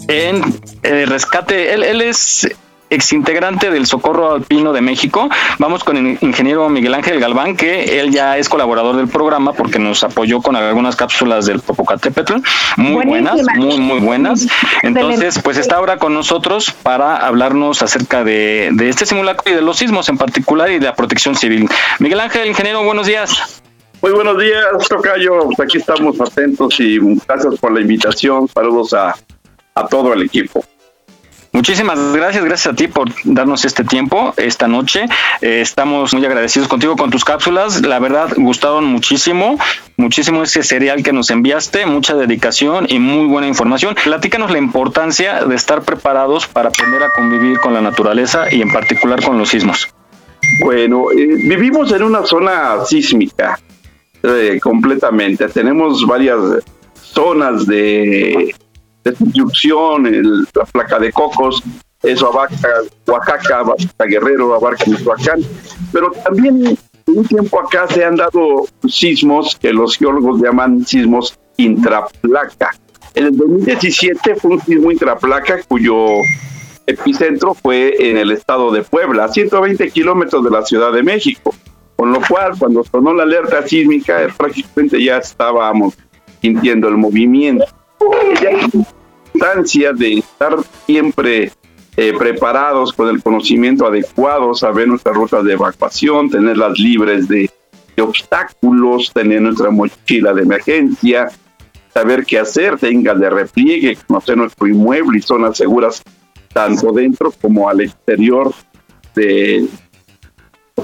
en eh, rescate. Él, él es exintegrante del Socorro Alpino de México. Vamos con el ingeniero Miguel Ángel Galván, que él ya es colaborador del programa porque nos apoyó con algunas cápsulas del Popocatépetl, muy buenas, muy, muy buenas. Entonces, pues está ahora con nosotros para hablarnos acerca de, de este simulacro y de los sismos en particular y de la protección civil. Miguel Ángel, ingeniero, buenos días. Muy buenos días, Tocayo. Pues aquí estamos atentos y gracias por la invitación. Saludos a, a todo el equipo. Muchísimas gracias, gracias a ti por darnos este tiempo esta noche. Eh, estamos muy agradecidos contigo con tus cápsulas. La verdad, gustaron muchísimo, muchísimo ese cereal que nos enviaste, mucha dedicación y muy buena información. Platícanos la importancia de estar preparados para aprender a convivir con la naturaleza y en particular con los sismos. Bueno, eh, vivimos en una zona sísmica eh, completamente. Tenemos varias zonas de, de subyucción, el- la placa de Cocos, eso abarca Oaxaca, abarca Guerrero, abarca Michoacán, pero también un tiempo acá se han dado sismos que los geólogos llaman sismos intraplaca. En el 2017 fue un sismo intraplaca cuyo epicentro fue en el estado de Puebla, a 120 kilómetros de la Ciudad de México. Con lo cual, cuando sonó la alerta sísmica, eh, prácticamente ya estábamos sintiendo el movimiento. Importancia de estar siempre eh, preparados con el conocimiento adecuado, saber nuestras rutas de evacuación, tenerlas libres de, de obstáculos, tener nuestra mochila de emergencia, saber qué hacer, tengas de repliegue, conocer nuestro inmueble y zonas seguras tanto dentro como al exterior de,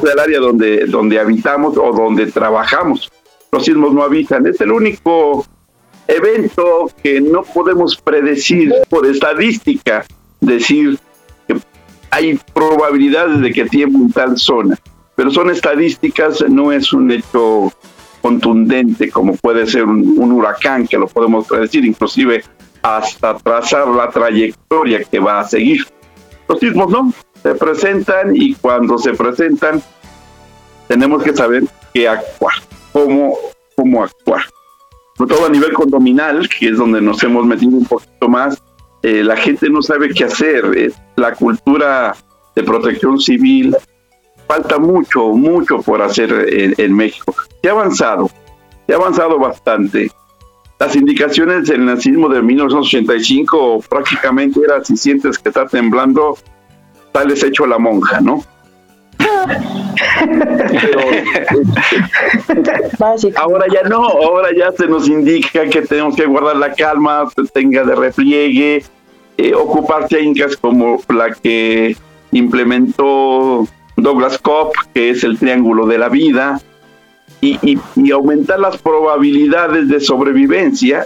del área donde, donde habitamos o donde trabajamos. Los sismos no habitan. Es el único evento que no podemos predecir por estadística, decir que hay probabilidades de que tiemble en tal zona, pero son estadísticas, no es un hecho contundente como puede ser un, un huracán que lo podemos predecir, inclusive hasta trazar la trayectoria que va a seguir. Los sismos no, se presentan y cuando se presentan tenemos que saber qué actuar, cómo, cómo actuar. Sobre todo a nivel condominal, que es donde nos hemos metido un poquito más, eh, la gente no sabe qué hacer. Eh, la cultura de protección civil falta mucho, mucho por hacer en, México. Se ha avanzado, se ha avanzado bastante. Las indicaciones del nazismo de 1985 prácticamente era si sientes que está temblando, sales hecho la monja, ¿no? Ahora ya no, ahora ya se nos indica que tenemos que guardar la calma, se tenga de repliegue, eh, ocupar técnicas como la que implementó Douglas Cobb, que es el triángulo de la vida, y, aumentar las probabilidades de sobrevivencia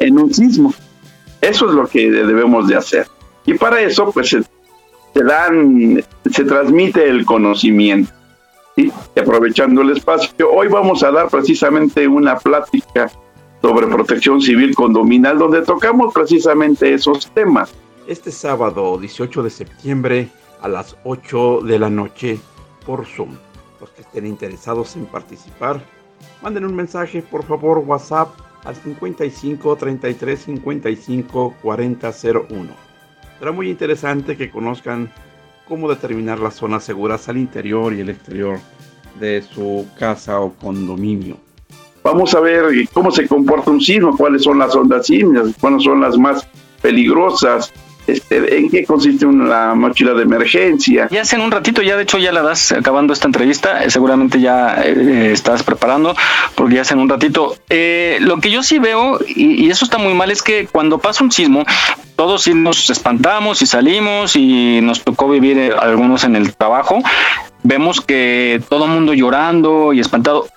en un sismo. Eso es lo que debemos de hacer. Y para eso, pues se, se dan, se transmite el conocimiento. Y aprovechando el espacio, hoy vamos a dar precisamente una plática sobre protección civil condominal, donde tocamos precisamente esos temas. Este sábado 18 de septiembre a las 8 de la noche por Zoom. Los que estén interesados en participar, manden un mensaje por favor WhatsApp al 55 33 55 40 01. Será muy interesante que conozcan cómo determinar las zonas seguras al interior y el exterior de su casa o condominio. Vamos a ver cómo se comporta un sismo, cuáles son las ondas sísmicas, cuáles son las más peligrosas, este, en qué consiste una mochila de emergencia. Ya hace un ratito, ya de hecho ya la das acabando esta entrevista, eh, seguramente ya eh, estás preparando, porque ya hace un ratito. Eh, lo que yo sí veo, y, y, eso está muy mal, es que cuando pasa un sismo, todos sí nos espantamos y salimos y nos tocó vivir eh, algunos en el trabajo, vemos que todo el mundo llorando y espantado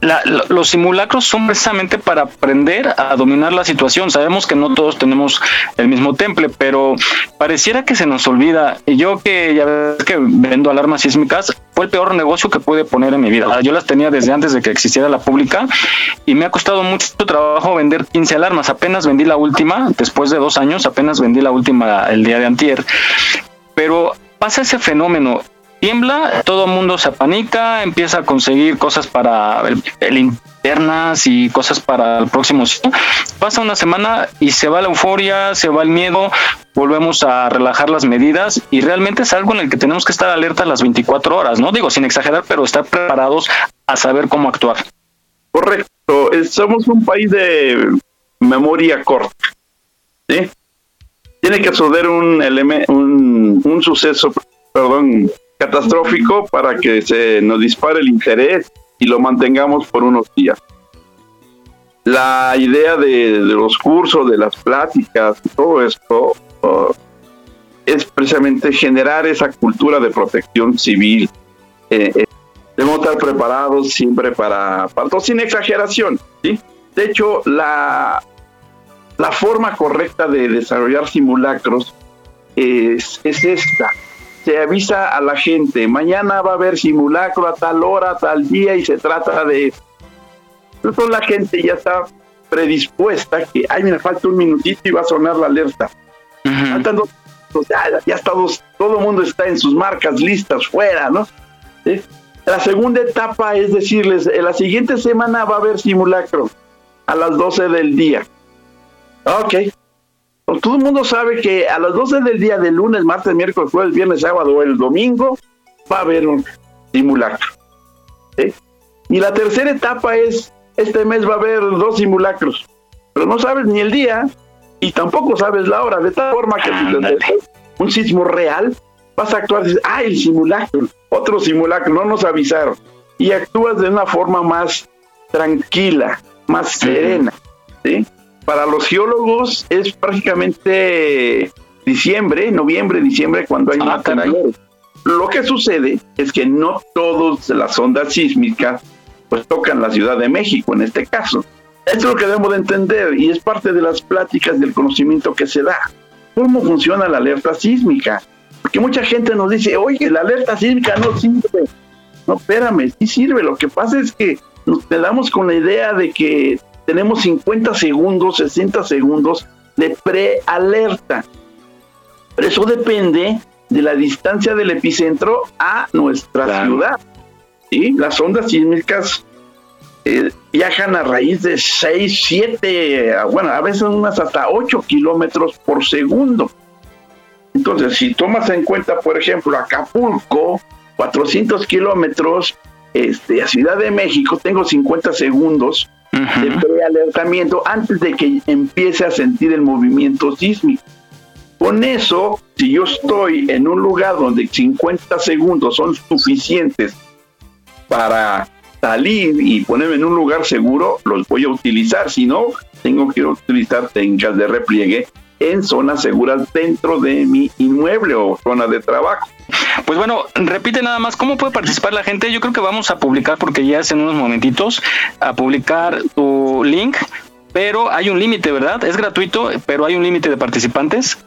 la, los simulacros son precisamente para aprender a dominar la situación. Sabemos que no todos tenemos el mismo temple, pero pareciera que se nos olvida. Y yo que ya ves que vendo alarmas sísmicas, fue el peor negocio que pude poner en mi vida. Yo las tenía desde antes de que existiera la pública y me ha costado mucho trabajo vender 15 alarmas. Apenas vendí la última, después de dos años, apenas vendí la última el día de antier. Pero pasa ese fenómeno tiembla, todo el mundo se apanica, empieza a conseguir cosas para el, internas y cosas para el próximo sitio. Pasa una semana y se va la euforia, se va el miedo, volvemos a relajar las medidas y realmente es algo en el que tenemos que estar alerta las 24 horas, ¿no? Digo, sin exagerar, pero estar preparados a saber cómo actuar. Correcto, somos un país de memoria corta. ¿sí? Tiene que suceder un, un, un suceso, perdón, catastrófico para que se nos dispare el interés y lo mantengamos por unos días. La idea de, de los cursos, de las pláticas, todo esto uh, es precisamente generar esa cultura de protección civil. Eh, eh, debemos estar preparados siempre para, para todo, sin exageración. ¿sí? De hecho, la, la forma correcta de desarrollar simulacros es, es esta se avisa a la gente, mañana va a haber simulacro a tal hora, a tal día y se trata de... Entonces la gente ya está predispuesta que, ay, me falta un minutito y va a sonar la alerta. Uh -huh. Faltan dos, ya, ya todos, todo el mundo está en sus marcas listas fuera, ¿no? ¿Sí? La segunda etapa es decirles, en la siguiente semana va a haber simulacro a las 12 del día. Ok, todo el mundo sabe que a las 12 del día, de lunes, martes, miércoles, jueves, viernes, sábado o el domingo, va a haber un simulacro. ¿sí? Y la tercera etapa es, este mes va a haber dos simulacros, pero no sabes ni el día y tampoco sabes la hora, de tal forma que si un sismo real, vas a actuar, dices, ah, el simulacro, otro simulacro, no nos avisaron. Y actúas de una forma más tranquila, más serena. ¿sí? Para los geólogos es prácticamente diciembre, noviembre, diciembre, cuando hay más temblores. Lo que sucede es que no todas las ondas sísmicas pues tocan la Ciudad de México en este caso. Esto es lo que debemos de entender y es parte de las pláticas del conocimiento que se da. ¿Cómo funciona la alerta sísmica? Porque mucha gente nos dice, oye, la alerta sísmica no sirve. No, espérame, sí sirve. Lo que pasa es que nos quedamos con la idea de que tenemos 50 segundos, 60 segundos de prealerta. Pero eso depende de la distancia del epicentro a nuestra ciudad. ¿sí? Las ondas sísmicas eh, viajan a raíz de 6, 7, bueno, a veces unas hasta 8 kilómetros por segundo. Entonces, si tomas en cuenta, por ejemplo, Acapulco, 400 kilómetros, este, a Ciudad de México, tengo 50 segundos de prealertamiento antes de que empiece a sentir el movimiento sísmico. Con eso, si yo estoy en un lugar donde 50 segundos son suficientes para salir y ponerme en un lugar seguro, los voy a utilizar. Si no, tengo que utilizar técnicas de repliegue en zonas seguras dentro de mi inmueble o zona de trabajo. Pues bueno, repite nada más, ¿cómo puede participar la gente? Yo creo que vamos a publicar, porque ya es en unos momentitos, a publicar tu link, pero hay un límite, ¿verdad? Es gratuito, pero hay un límite de participantes.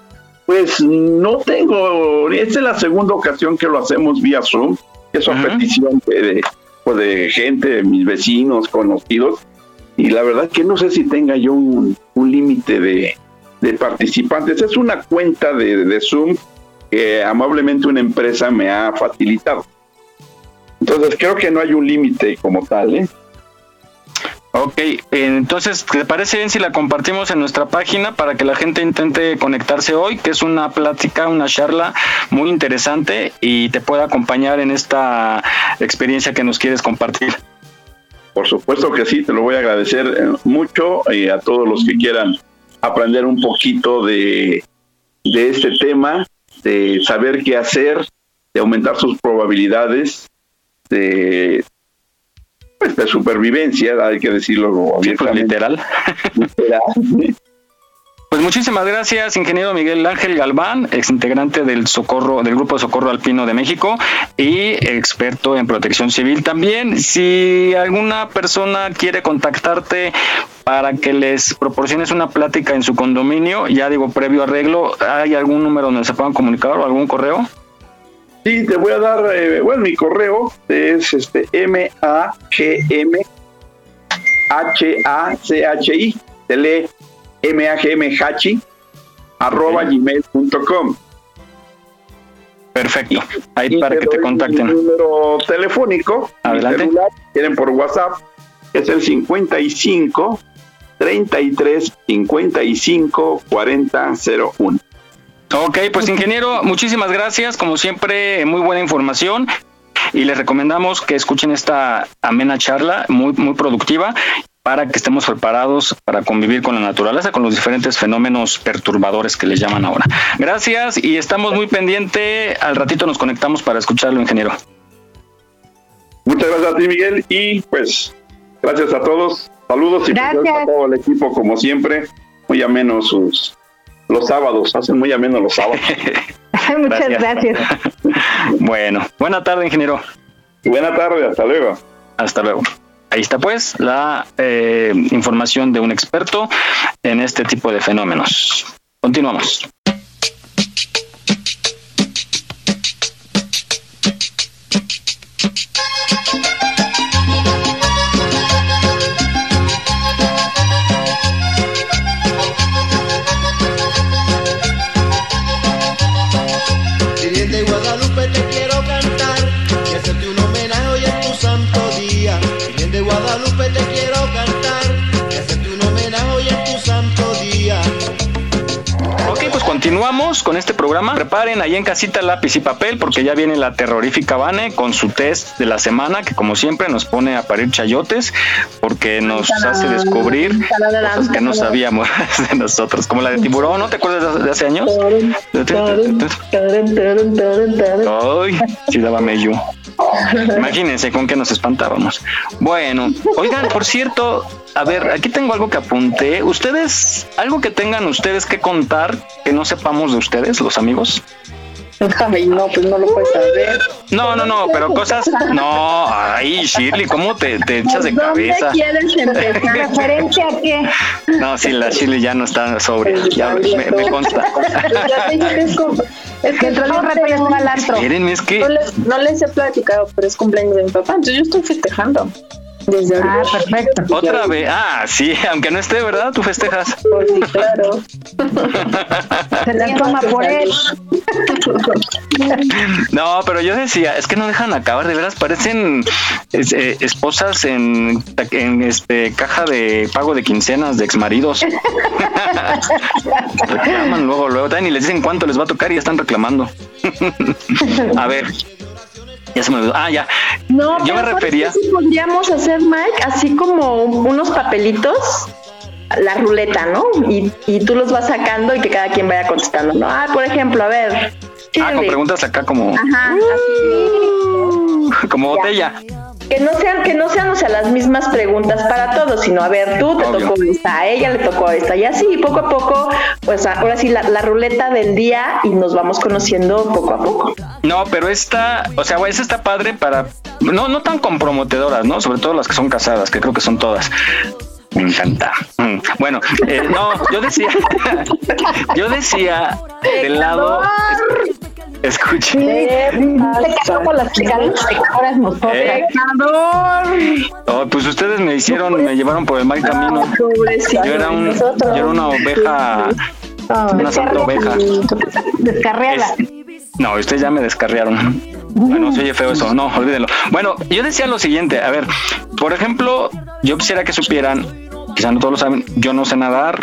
Pues no tengo, esta es la segunda ocasión que lo hacemos vía Zoom, eso a petición de, de, pues, de gente, de mis vecinos, conocidos, y la verdad que no sé si tenga yo un, un límite de, de participantes. Es una cuenta de, de Zoom que amablemente una empresa me ha facilitado. Entonces creo que no hay un límite como tal, ¿eh? Ok, entonces, ¿te parece bien si la compartimos en nuestra página para que la gente intente conectarse hoy? Que es una plática, una charla muy interesante y te pueda acompañar en esta experiencia que nos quieres compartir. Por supuesto que sí, te lo voy a agradecer eh, mucho y a todos los que quieran aprender un poquito de, de este tema, de saber qué hacer, de aumentar sus probabilidades, de, pues, de supervivencia, hay que decirlo abiertamente. literal. Muchísimas gracias, ingeniero Miguel Ángel Galván, ex integrante del Socorro, del Grupo Socorro Alpino de México y experto en protección civil también. Si alguna persona quiere contactarte para que les proporciones una plática en su condominio, ya digo, previo arreglo, ¿hay algún número donde se puedan comunicar o algún correo? Sí, te voy a dar, eh, bueno, mi correo es este M A G M H A C H I, se lee M A G M Hachi arroba gmail.com. Perfecto. Ahí para que te contacten. Mi número telefónico, Adelante. mi celular, quieren por WhatsApp, es el 55 33 55 40 01. Ok, pues ingeniero, muchísimas gracias. Como siempre, muy buena información. Y les recomendamos que escuchen esta amena charla, muy, muy productiva, para que estemos preparados para convivir con la naturaleza, con los diferentes fenómenos perturbadores que les llaman ahora. Gracias y estamos muy pendiente. Al ratito nos conectamos para escucharlo, ingeniero. Muchas gracias a ti, Miguel, y pues gracias a todos. Saludos y Gracias. a todo el equipo, como siempre. Muy amenos sus los sábados, hacen muy amenos los sábados. Muchas gracias. Bueno, buena tarde, ingeniero. Buena tarde, hasta luego. Hasta luego. Ahí está pues la eh, información de un experto en este tipo de fenómenos. Continuamos. Empezamos con este programa. Preparen ahí en casita lápiz y papel porque ya viene la terrorífica Vane con su test de la semana que como siempre nos pone a parir chayotes porque nos hace descubrir cosas que no sabíamos de nosotros, como la de tiburón, ¿no te acuerdas de hace años? Ay, sí daba mello. Imagínense con qué nos espantábamos. Bueno, oigan, por cierto, a ver, aquí tengo algo que apunté. ¿Ustedes, algo que tengan ustedes que contar que no sepamos de ustedes, los amigos? Ay, no, pues no lo puedes saber. No, no, no, pero cosas. No, ay, Shirley, ¿cómo te, te echas de cabeza? ¿Dónde quieres empezar? ¿Referencia a qué? No, sí, la Shirley ya no está sobre. Ya me, me consta. Es que entró un rato al antro. Espérenme, es que- No les, no les he platicado, pero es cumpleaños de mi papá, entonces yo estoy festejando. Desde Ah, perfecto. Otra vez. Ah, sí, aunque no esté, ¿verdad? Tú festejas. Pues sí, claro. Se la toma por él. No, pero yo decía, es que no dejan acabar, de veras parecen es- eh, esposas en, en este caja de pago de quincenas de exmaridos. Reclaman luego, luego, también y les dicen cuánto les va a tocar y ya están reclamando. a ver. Ya se me olvidó. Ah, ya. No, yo me pero ¿sabes refería. sí podríamos hacer, Mike, así como unos papelitos, la ruleta, ¿no? Y, y tú los vas sacando y que cada quien vaya contestando, ¿no? Ah, por ejemplo, a ver. Ah, con preguntas acá como, Ajá, así. como botella. Que no sean, que no sean, o sea, las mismas preguntas para todos, sino a ver, tú te Obvio. tocó esta, a ella le tocó esta, y así, poco a poco, pues ahora sí, la, la ruleta del día y nos vamos conociendo poco a poco. No, pero esta, o sea, esa está padre para, no, no tan comprometedoras, ¿no? Sobre todo las que son casadas, que creo que son todas. Me encanta. Mm, Bueno, eh, no, yo decía, yo decía del lado, es- escuche, Te caso con las. Eh. oh, pues ustedes me hicieron, me llevaron por el mal camino. Yo era un, yo era una oveja, una santa oveja. Descarriada. No, ustedes ya me descarriaron. Bueno, se oye feo eso, no, olvídenlo. Bueno, yo decía lo siguiente, a ver, por ejemplo, yo quisiera que supieran, quizá no todos lo saben, yo no sé nadar,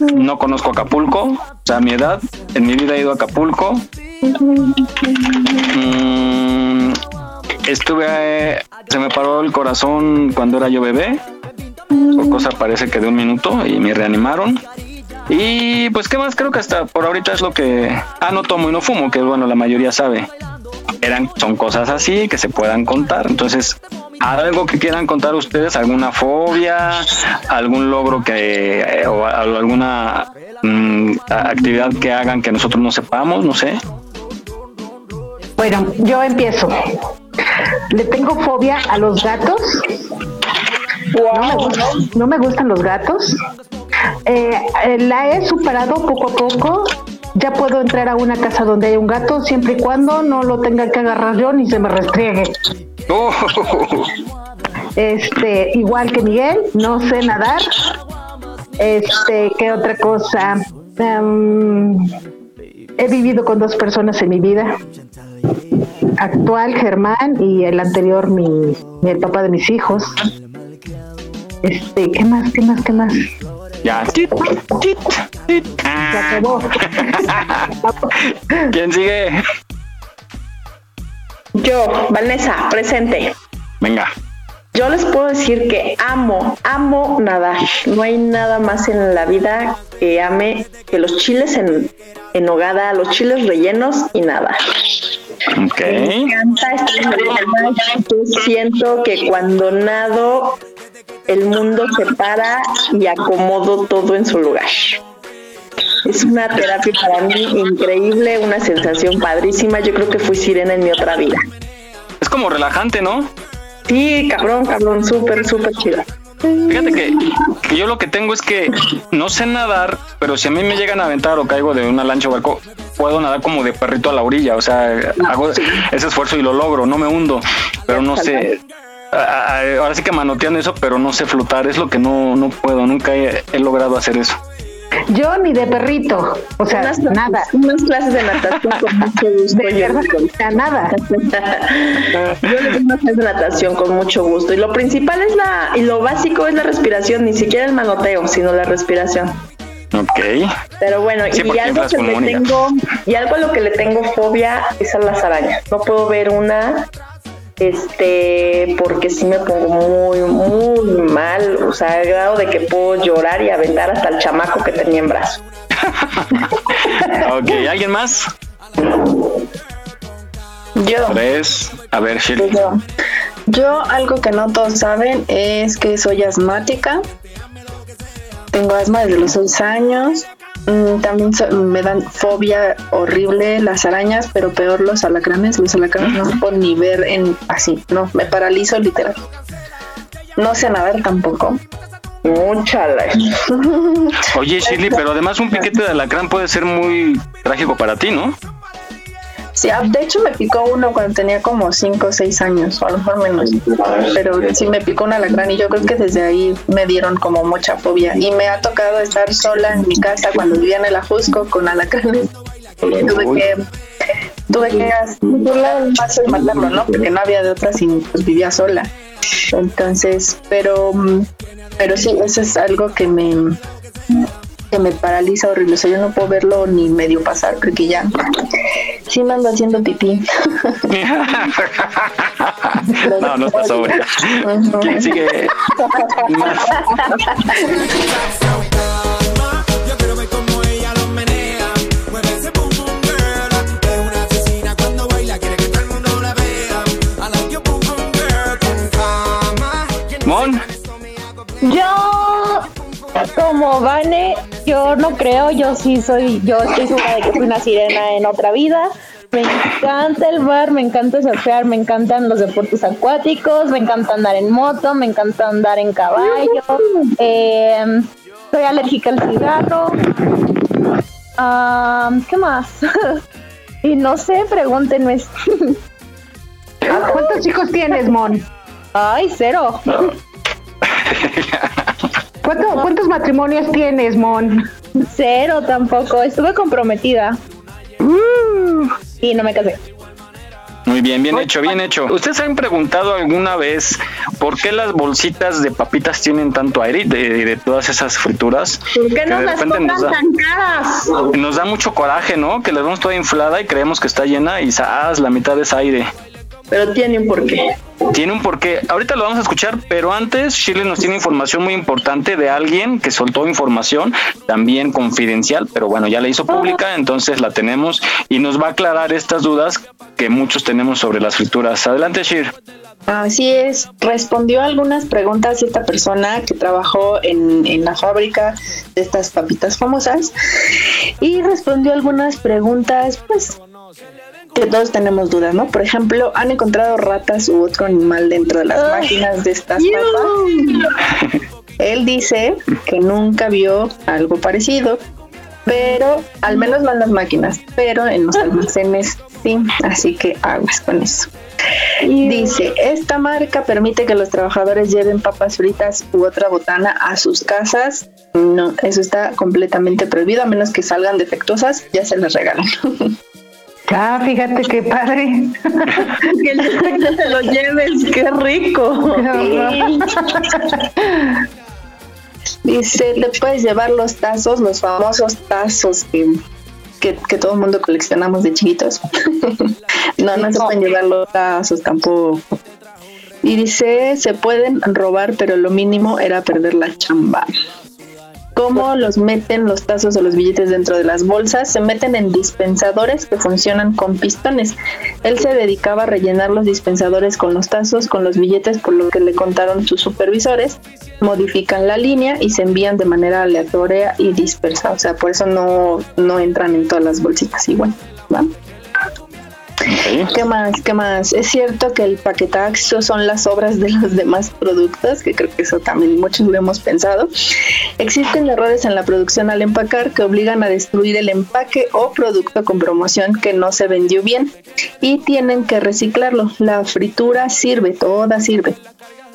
no conozco Acapulco, o sea, a mi edad, en mi vida he ido a Acapulco. Mm, estuve, se me paró el corazón cuando era yo bebé, por cosa parece que de un minuto y me reanimaron. Y pues, ¿qué más? Creo que hasta por ahorita es lo que... Ah, no tomo y no fumo, que bueno, la mayoría sabe. Eran, son cosas así que se puedan contar. Entonces, algo que quieran contar ustedes, alguna fobia, algún logro que... eh, o alguna mm, actividad que hagan que nosotros no sepamos, no sé. Bueno, yo empiezo. Le tengo fobia a los gatos. No, me, gustan- no me gustan los gatos. Eh, eh, la he superado poco a poco. Ya puedo entrar a una casa donde hay un gato siempre y cuando no lo tenga que agarrar yo ni se me restriegue. Oh, Este, igual que Miguel, no sé nadar. Este, ¿qué otra cosa? Em, he vivido con dos personas en mi vida. Actual, Germán, y el anterior, mi, mi- el papá de mis hijos. Este, ¿qué más? ¿Qué más? ¿Qué más? Ya. Tit, tit, tit. Se acabó. ¿Quién sigue? Yo, Vanessa, presente. Venga. Yo les puedo decir que amo, amo nadar. No hay nada más en la vida que ame que los chiles en, en hogada, los chiles rellenos y nada. Ok. Me encanta estar en el mar. Yo siento que cuando nado, el mundo se para y acomodo todo en su lugar. Es una terapia para mí increíble, una sensación padrísima. Yo creo que fui sirena en mi otra vida. Es como relajante, ¿no? Sí, cabrón, cabrón, súper, súper chido. Fíjate que, que yo lo que tengo es que no sé nadar, pero si a mí me llegan a aventar o caigo de una lancha o barco, puedo nadar como de perrito a la orilla. O sea, hago ese esfuerzo y lo logro, no me hundo, pero no sé. A- a- Ahora sí que manoteando eso, pero no sé flotar, es lo que no, no puedo, nunca he, he logrado hacer eso. Yo ni de perrito, o sea, nada. Unas clases de natación con mucho gusto. yo nada. Yo le doy unas clases de natación con mucho gusto. Y lo principal es la, y lo básico es la respiración, ni siquiera el manoteo, sino la respiración. Ok. Pero bueno, Sí, y algo que con le tengo, y algo a lo que le tengo fobia es a las arañas. No puedo ver una, este, porque sí me pongo muy, muy mal, o sea, al grado de que puedo llorar y aventar hasta el chamaco que tenía en brazo. Ok, ¿alguien más? Yo. Tres. A ver, Shirley. Yo. Yo algo que no todos saben es que soy asmática. Tengo asma desde los seis años. Mm, También so- me dan fobia horrible las arañas, pero peor los alacranes. Los alacranes no se puedo ni ver en así, no, me paralizo literal. No sé nadar tampoco. Muchala. Oye, Shirley, pero además un piquete de alacrán puede ser muy trágico para ti, ¿no? Sí, ah, de hecho me picó uno cuando tenía como 5 o 6 años, o a lo mejor menos. Pero sí me picó un alacrán y yo creo que desde ahí me dieron como mucha fobia. Y me ha tocado estar sola en mi casa cuando vivía en el Ajusco con alacranes. Y tuve que, tuve que paso y matarlo, ¿no? Porque no había de otra si pues vivía sola. Entonces, pero, pero sí, eso es algo que me que me paraliza horrible. O sea, yo no puedo verlo ni medio pasar porque ya sí me ando haciendo pipí. No, no está sobria. ¿Quién sigue? Mon. Yo, como Vane, yo no creo, yo sí soy, yo estoy segura de que fui una sirena en otra vida. Me encanta el bar, me encanta surfear, me encantan los deportes acuáticos, me encanta andar en moto, me encanta andar en caballo. eh, soy alérgica al cigarro. Ah, ¿Qué más? y no sé, pregúntenme. ¿Cuántos hijos tienes, Mon? Ay, cero. ¿Cuánto- ¿Cuántos matrimonios tienes, Mon? Cero tampoco. Estuve comprometida. Y no me casé. Muy bien, bien hecho, bien hecho. ¿Ustedes han preguntado alguna vez por qué las bolsitas de papitas tienen tanto aire de, de todas esas frituras? ¿Por qué de las compran nos da- tan caras? Nos da mucho coraje, ¿no? Que la vemos toda inflada y creemos que está llena y ¡zas! la mitad es aire. Pero tiene un porqué. Tiene un porqué. Ahorita lo vamos a escuchar, pero antes Shirley nos tiene información muy importante de alguien que soltó información también confidencial, pero bueno, ya la hizo pública, entonces la tenemos y nos va a aclarar estas dudas que muchos tenemos sobre las frituras. Adelante, Shir. Así es, respondió a algunas preguntas esta persona que trabajó en, en la fábrica de estas papitas famosas y respondió algunas preguntas, pues, que todos tenemos dudas, ¿no? Por ejemplo, ¿han encontrado ratas u otro animal dentro de las máquinas de estas papas? Él dice que nunca vio algo parecido, pero al menos no en las máquinas, pero en los almacenes sí, así que aguas con eso. Dice, esta marca permite que los trabajadores lleven papas fritas u otra botana a sus casas. No, eso está completamente prohibido, a menos que salgan defectuosas, ya se las regalan. Ah, fíjate qué padre. que el defecto te lo lleves, qué rico. Dice, te puedes llevar los tazos, los famosos tazos que, que, que todo el mundo coleccionamos de chiquitos. no, no se pueden llevar los tazos tampoco. Y dice, se pueden robar, pero lo mínimo era perder la chamba. ¿Cómo los meten los tazos o los billetes dentro de las bolsas? Se meten en dispensadores que funcionan con pistones. Él se dedicaba a rellenar los dispensadores con los tazos, con los billetes, por lo que le contaron sus supervisores. Modifican la línea y se envían de manera aleatoria y dispersa. O sea, por eso no, no entran en todas las bolsitas igual. ¿Qué más? ¿Qué más? Es cierto que el paquetaxo son las obras de los demás productos, que creo que eso también muchos lo hemos pensado. Existen errores en la producción al empacar que obligan a destruir el empaque o producto con promoción que no se vendió bien y tienen que reciclarlo. La fritura sirve, toda sirve.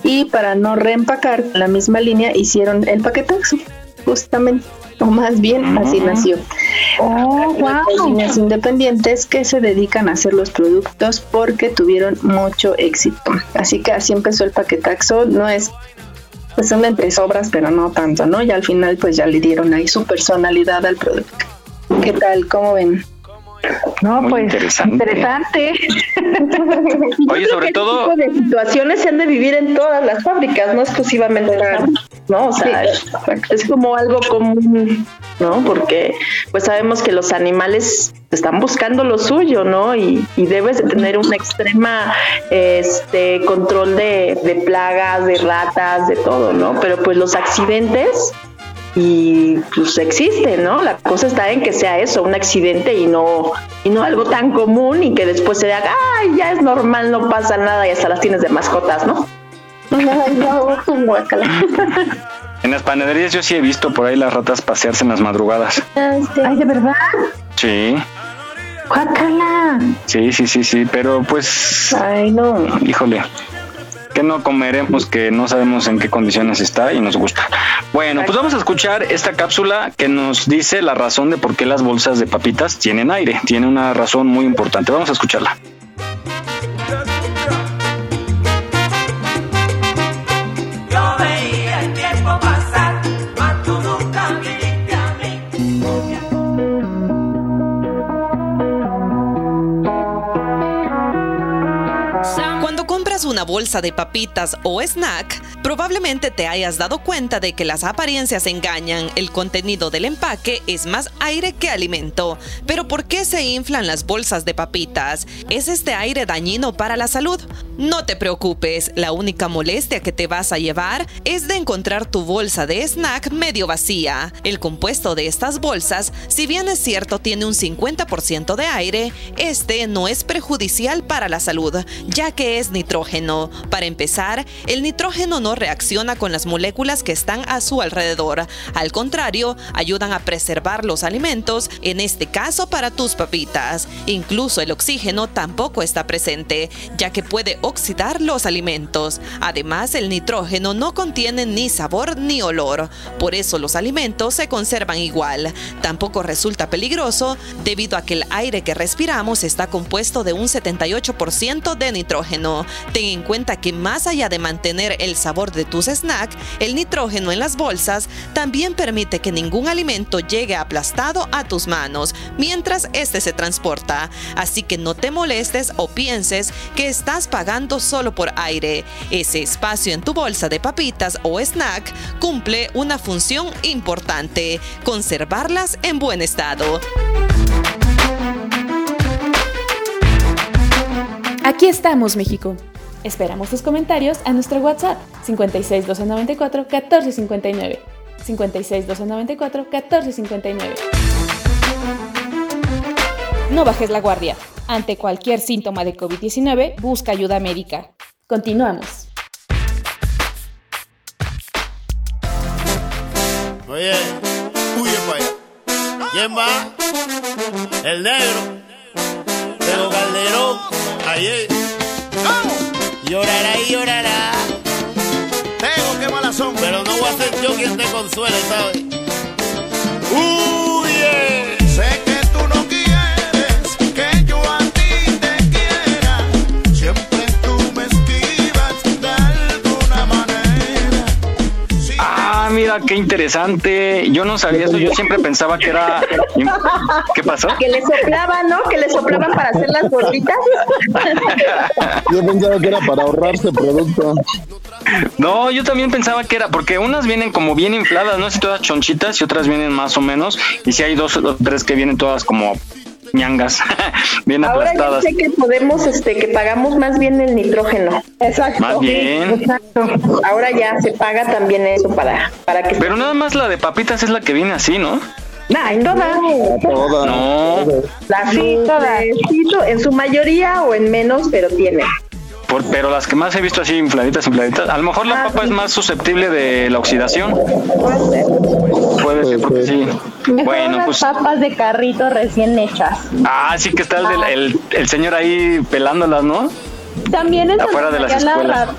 Y para no reempacar la misma línea hicieron el paquetaxo, justamente. O más bien así nació. Hay líneas independientes que se dedican a hacer los productos porque tuvieron mucho éxito. Así que así empezó el paquetaxo. No es pues son entre sobras, pero no tanto, ¿no? Y al final pues ya le dieron ahí su personalidad al producto. ¿Qué tal? ¿Cómo ven? No, Muy pues interesante. interesante. Oye, sobre todo, de situaciones se han de vivir en todas las fábricas, no exclusivamente en ¿no? O sea, es como algo común, ¿no? Porque pues sabemos que los animales están buscando lo suyo, ¿no? Y, y debes de tener una extrema este control de, de plagas, de ratas, de todo, ¿no? Pero pues los accidentes y pues existe, ¿no? La cosa está en que sea eso, un accidente y no y no algo tan común y que después se haga, ay, ya es normal, no pasa nada y hasta las tienes de mascotas, ¿no? Ay, no, en las panaderías yo sí he visto por ahí las ratas pasearse en las madrugadas. Ay, ¿de verdad? Sí, Guácala. sí, sí, sí, sí, pero pues... Ay, no. Híjole. Que no comeremos que no sabemos en qué condiciones está y nos gusta. Bueno, pues vamos a escuchar esta cápsula que nos dice la razón de por qué las bolsas de papitas tienen aire. Tiene una razón muy importante. Vamos a escucharla. Una bolsa de papitas o snack, probablemente te hayas dado cuenta de que las apariencias engañan. El contenido del empaque es más aire que alimento. Pero ¿por qué se inflan las bolsas de papitas? ¿Es este aire dañino para la salud? No te preocupes, la única molestia que te vas a llevar es de encontrar tu bolsa de snack medio vacía. El compuesto de estas bolsas, si bien es cierto tiene un 50% de aire, este no es perjudicial para la salud, ya que es nitrógeno. Para empezar, el nitrógeno no reacciona con las moléculas que están a su alrededor. Al contrario, ayudan a preservar los alimentos, en este caso para tus papitas. Incluso el oxígeno tampoco está presente, ya que puede oxidar los alimentos. Además, el nitrógeno no contiene ni sabor ni olor. Por eso los alimentos se conservan igual. Tampoco resulta peligroso debido a que el aire que respiramos está compuesto de un 78% de nitrógeno. Ten en cuenta que más allá de mantener el sabor de tus snacks, el nitrógeno en las bolsas también permite que ningún alimento llegue aplastado a tus manos mientras este se transporta. Así que no te molestes o pienses que estás pagando solo por aire. Ese espacio en tu bolsa de papitas o snack cumple una función importante, conservarlas en buen estado. Aquí estamos, México. Esperamos tus comentarios a nuestro WhatsApp 56 294 1459. 56 294 1459. No bajes la guardia. Ante cualquier síntoma de COVID-19, busca ayuda médica. Continuamos. Oye, huye para allá. ¿Quién va? El negro. Pero Calderón. Ayer. Llorará y llorará. Tengo que mala pero no voy a ser yo quien te consuele, ¿sabes? Mira, qué interesante. Yo no sabía eso. Yo siempre pensaba que era. ¿Qué pasó? Que le soplaban, ¿no? Que le soplaban para hacer las gorditas. Yo pensaba que era para ahorrarse producto. No, yo también pensaba que era, porque unas vienen como bien infladas, no sé si todas chonchitas y otras vienen más o menos. Y si hay dos o tres que vienen todas como ñangas, bien Ahora ya aplastadas. sé que podemos, este, que pagamos más bien el nitrógeno. Exacto. Más bien. Exacto. Ahora ya se paga también eso para, para que. Pero nada más la de papitas es la que viene así, ¿no? Nah, en todas. No. Las sí, todas. Sí, to- en su mayoría o en menos, pero tiene. Por- pero las que más he visto así infladitas, infladitas, a lo mejor la papa es más susceptible de la oxidación. Puede ser porque sí. Mejor Bueno, unas pues papas de carrito recién hechas. ah, sí que está el, del- el, el señor ahí pelándolas, ¿no? También en Afuera de las la escuelas. Ra-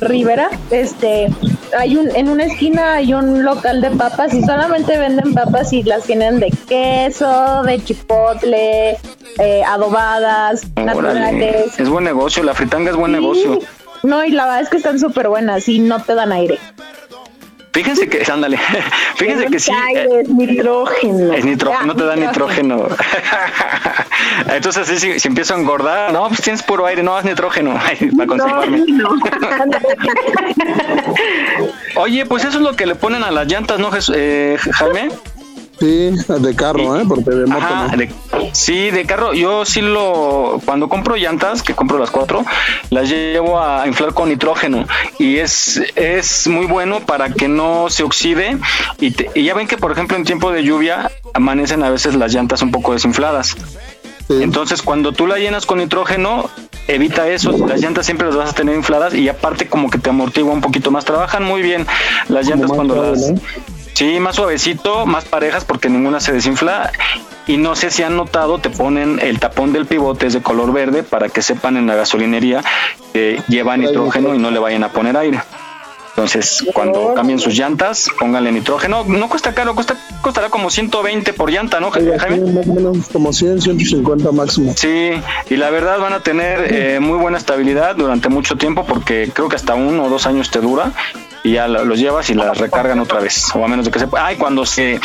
Rivera, este, hay un, en una esquina hay un local de papas y solamente venden papas y las tienen de queso, de chipotle, eh, adobadas, naturales. Es buen negocio, la fritanga es buen negocio. No, y la verdad es que están súper buenas y no te dan aire. Fíjense que, ándale, fíjense que sí. Ay, es nitrógeno. Es nitrógeno, te da nitrógeno. Entonces, así, si, si empiezo a engordar, no, pues tienes puro aire, no, es nitrógeno para conservarme. Oye, pues eso es lo que le ponen a las llantas, ¿no, Jes- eh, Jaime? Sí, de carro, ¿eh? Porque de moto Ajá, no. de- sí, de carro. Yo sí lo. Cuando compro llantas, que compro las cuatro, las llevo a inflar con nitrógeno. Y es, es muy bueno para que no se oxide. Y, te- y ya ven que, por ejemplo, en tiempo de lluvia amanecen a veces las llantas un poco desinfladas. Entonces, cuando tú la llenas con nitrógeno, evita eso. Las llantas siempre las vas a tener infladas y aparte, como que te amortigua un poquito más. Trabajan muy bien las llantas cuando las. Sí, más suavecito, más parejas porque ninguna se desinfla. Y no sé si han notado, te ponen el tapón del pivote es de color verde para que sepan en la gasolinería que lleva nitrógeno y no le vayan a poner aire. Entonces, cuando cambien sus llantas, pónganle nitrógeno. No cuesta caro, cuesta, costará como 120 por llanta, ¿no, Jaime? como 100, 150 máximo. Sí, y la verdad van a tener eh, muy buena estabilidad durante mucho tiempo porque creo que hasta uno o dos años te dura y ya lo- los llevas y las recargan otra vez o a menos de que se ay cuando se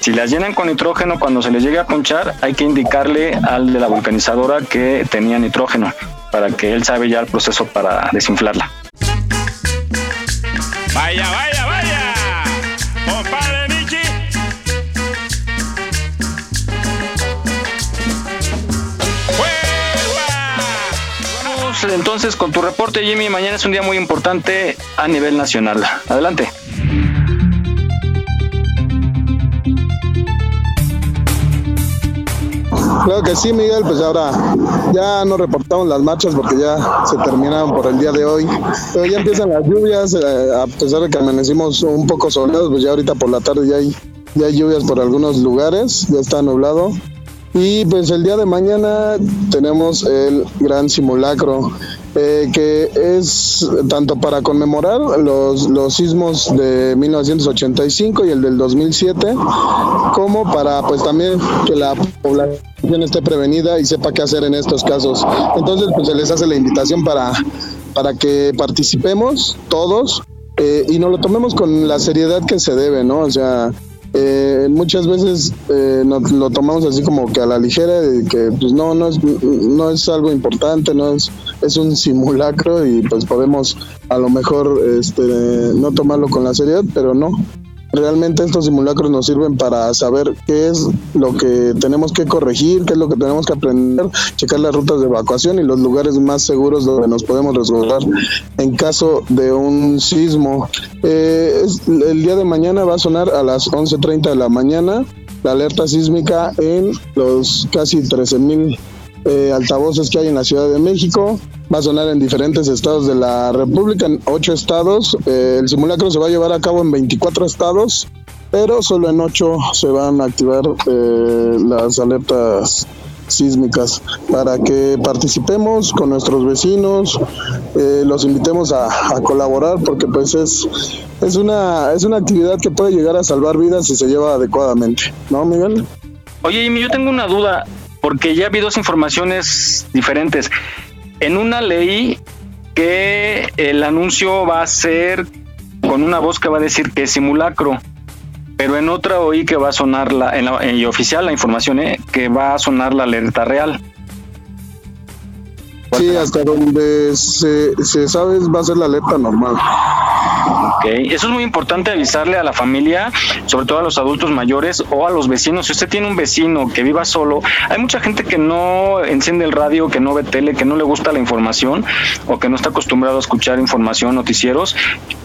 si las llenan con nitrógeno cuando se les llegue a ponchar hay que indicarle al de la vulcanizadora que tenía nitrógeno para que él sabe ya el proceso para desinflarla vaya, vaya. Entonces con tu reporte Jimmy mañana es un día muy importante a nivel nacional adelante Claro que sí, Miguel, pues ahora ya no reportamos las marchas porque ya se terminaron por el día de hoy. Pero ya empiezan las lluvias, eh, a pesar de que amanecimos un poco soleados, pues ya ahorita por la tarde ya hay, ya hay lluvias por algunos lugares, ya está nublado. Y pues el día de mañana tenemos el gran simulacro, eh, que es tanto para conmemorar los, los sismos de 1985 y el del 2007, como para pues también que la población esté prevenida y sepa qué hacer en estos casos. Entonces pues se les hace la invitación para, para que participemos todos eh, y nos lo tomemos con la seriedad que se debe, ¿no? O sea, eh, muchas veces eh, nos lo tomamos así como que a la ligera de que pues no no es no es algo importante no es es un simulacro y pues podemos a lo mejor este no tomarlo con la seriedad pero no realmente estos simulacros nos sirven para saber qué es lo que tenemos que corregir, qué es lo que tenemos que aprender, checar las rutas de evacuación y los lugares más seguros donde nos podemos resguardar en caso de un sismo. Eh, es- el día de mañana va a sonar a las 11.30 de la mañana la alerta sísmica en los casi 13 mil eh, altavoces que hay en la Ciudad de México. Va a sonar en diferentes estados de la República, en ocho estados. Eh, el simulacro se va a llevar a cabo en 24 estados, pero solo en ocho se van a activar eh, las alertas sísmicas para que participemos con nuestros vecinos, eh, los invitemos a, colaborar porque pues es, es, una, es una actividad que puede llegar a salvar vidas si se lleva adecuadamente, ¿no, Miguel? Oye, Jimmy, yo tengo una duda, porque ya vi dos informaciones diferentes. En una leí que el anuncio va a ser con una voz que va a decir que es simulacro, pero en otra oí que va a sonar la, en la oficial la información, ¿eh? que va a sonar la alerta real. Sí, hasta donde se, se sabe va a ser la alerta normal. Ok, eso es muy importante avisarle a la familia, sobre todo a los adultos mayores o a los vecinos. Si usted tiene un vecino que viva solo, hay mucha gente que no enciende el radio, que no ve tele, que no le gusta la información o que no está acostumbrado a escuchar información, noticieros.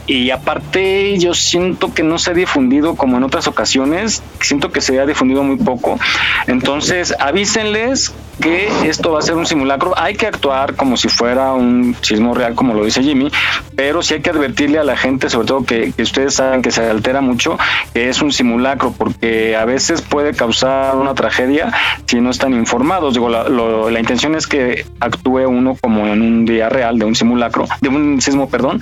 Y aparte, yo siento que no se ha difundido como en otras ocasiones, siento que se ha difundido muy poco. Entonces, avísenles que esto va a ser un simulacro. Hay que actuar como si fuera un sismo real, como lo dice Jimmy, pero sí hay que advertirle a la gente, sobre todo que, que ustedes saben que se altera mucho, que es un simulacro, porque a veces puede causar una tragedia si no están informados. Digo, la, lo- la intención es que actúe uno como en un día real de un simulacro, de un sismo, perdón,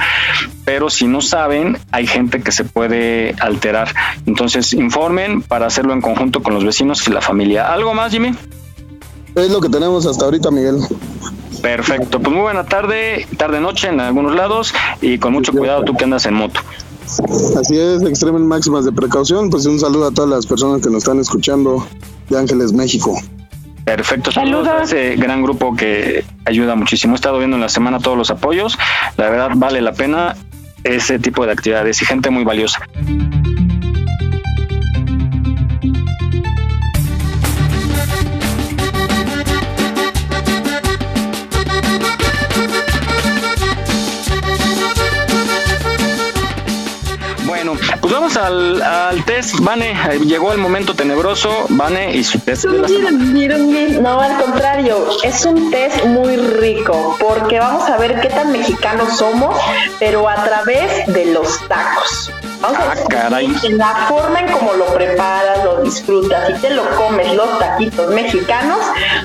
pero si no saben, hay gente que se puede alterar. Entonces, informen para hacerlo en conjunto con los vecinos y la familia. ¿Algo más, Jimmy? Es lo que tenemos hasta ahorita, Miguel. Perfecto, pues muy buena tarde, tarde noche en algunos lados y con mucho cuidado tú que andas en moto. Así es, extremen máximas de precaución. Pues un saludo a todas las personas que nos están escuchando de Ángeles, México. Perfecto, saludos a ese gran grupo que ayuda muchísimo. He estado viendo en la semana todos los apoyos. La verdad vale la pena ese tipo de actividades y gente muy valiosa. Vamos al, al test. Vane, llegó el momento tenebroso. Vane y su test de la semana. No, al contrario, es un test muy rico porque vamos a ver qué tan mexicanos somos, pero a través de los tacos. Vamos a ver caray. en la forma en cómo lo preparas, lo disfrutas y te lo comes los taquitos mexicanos,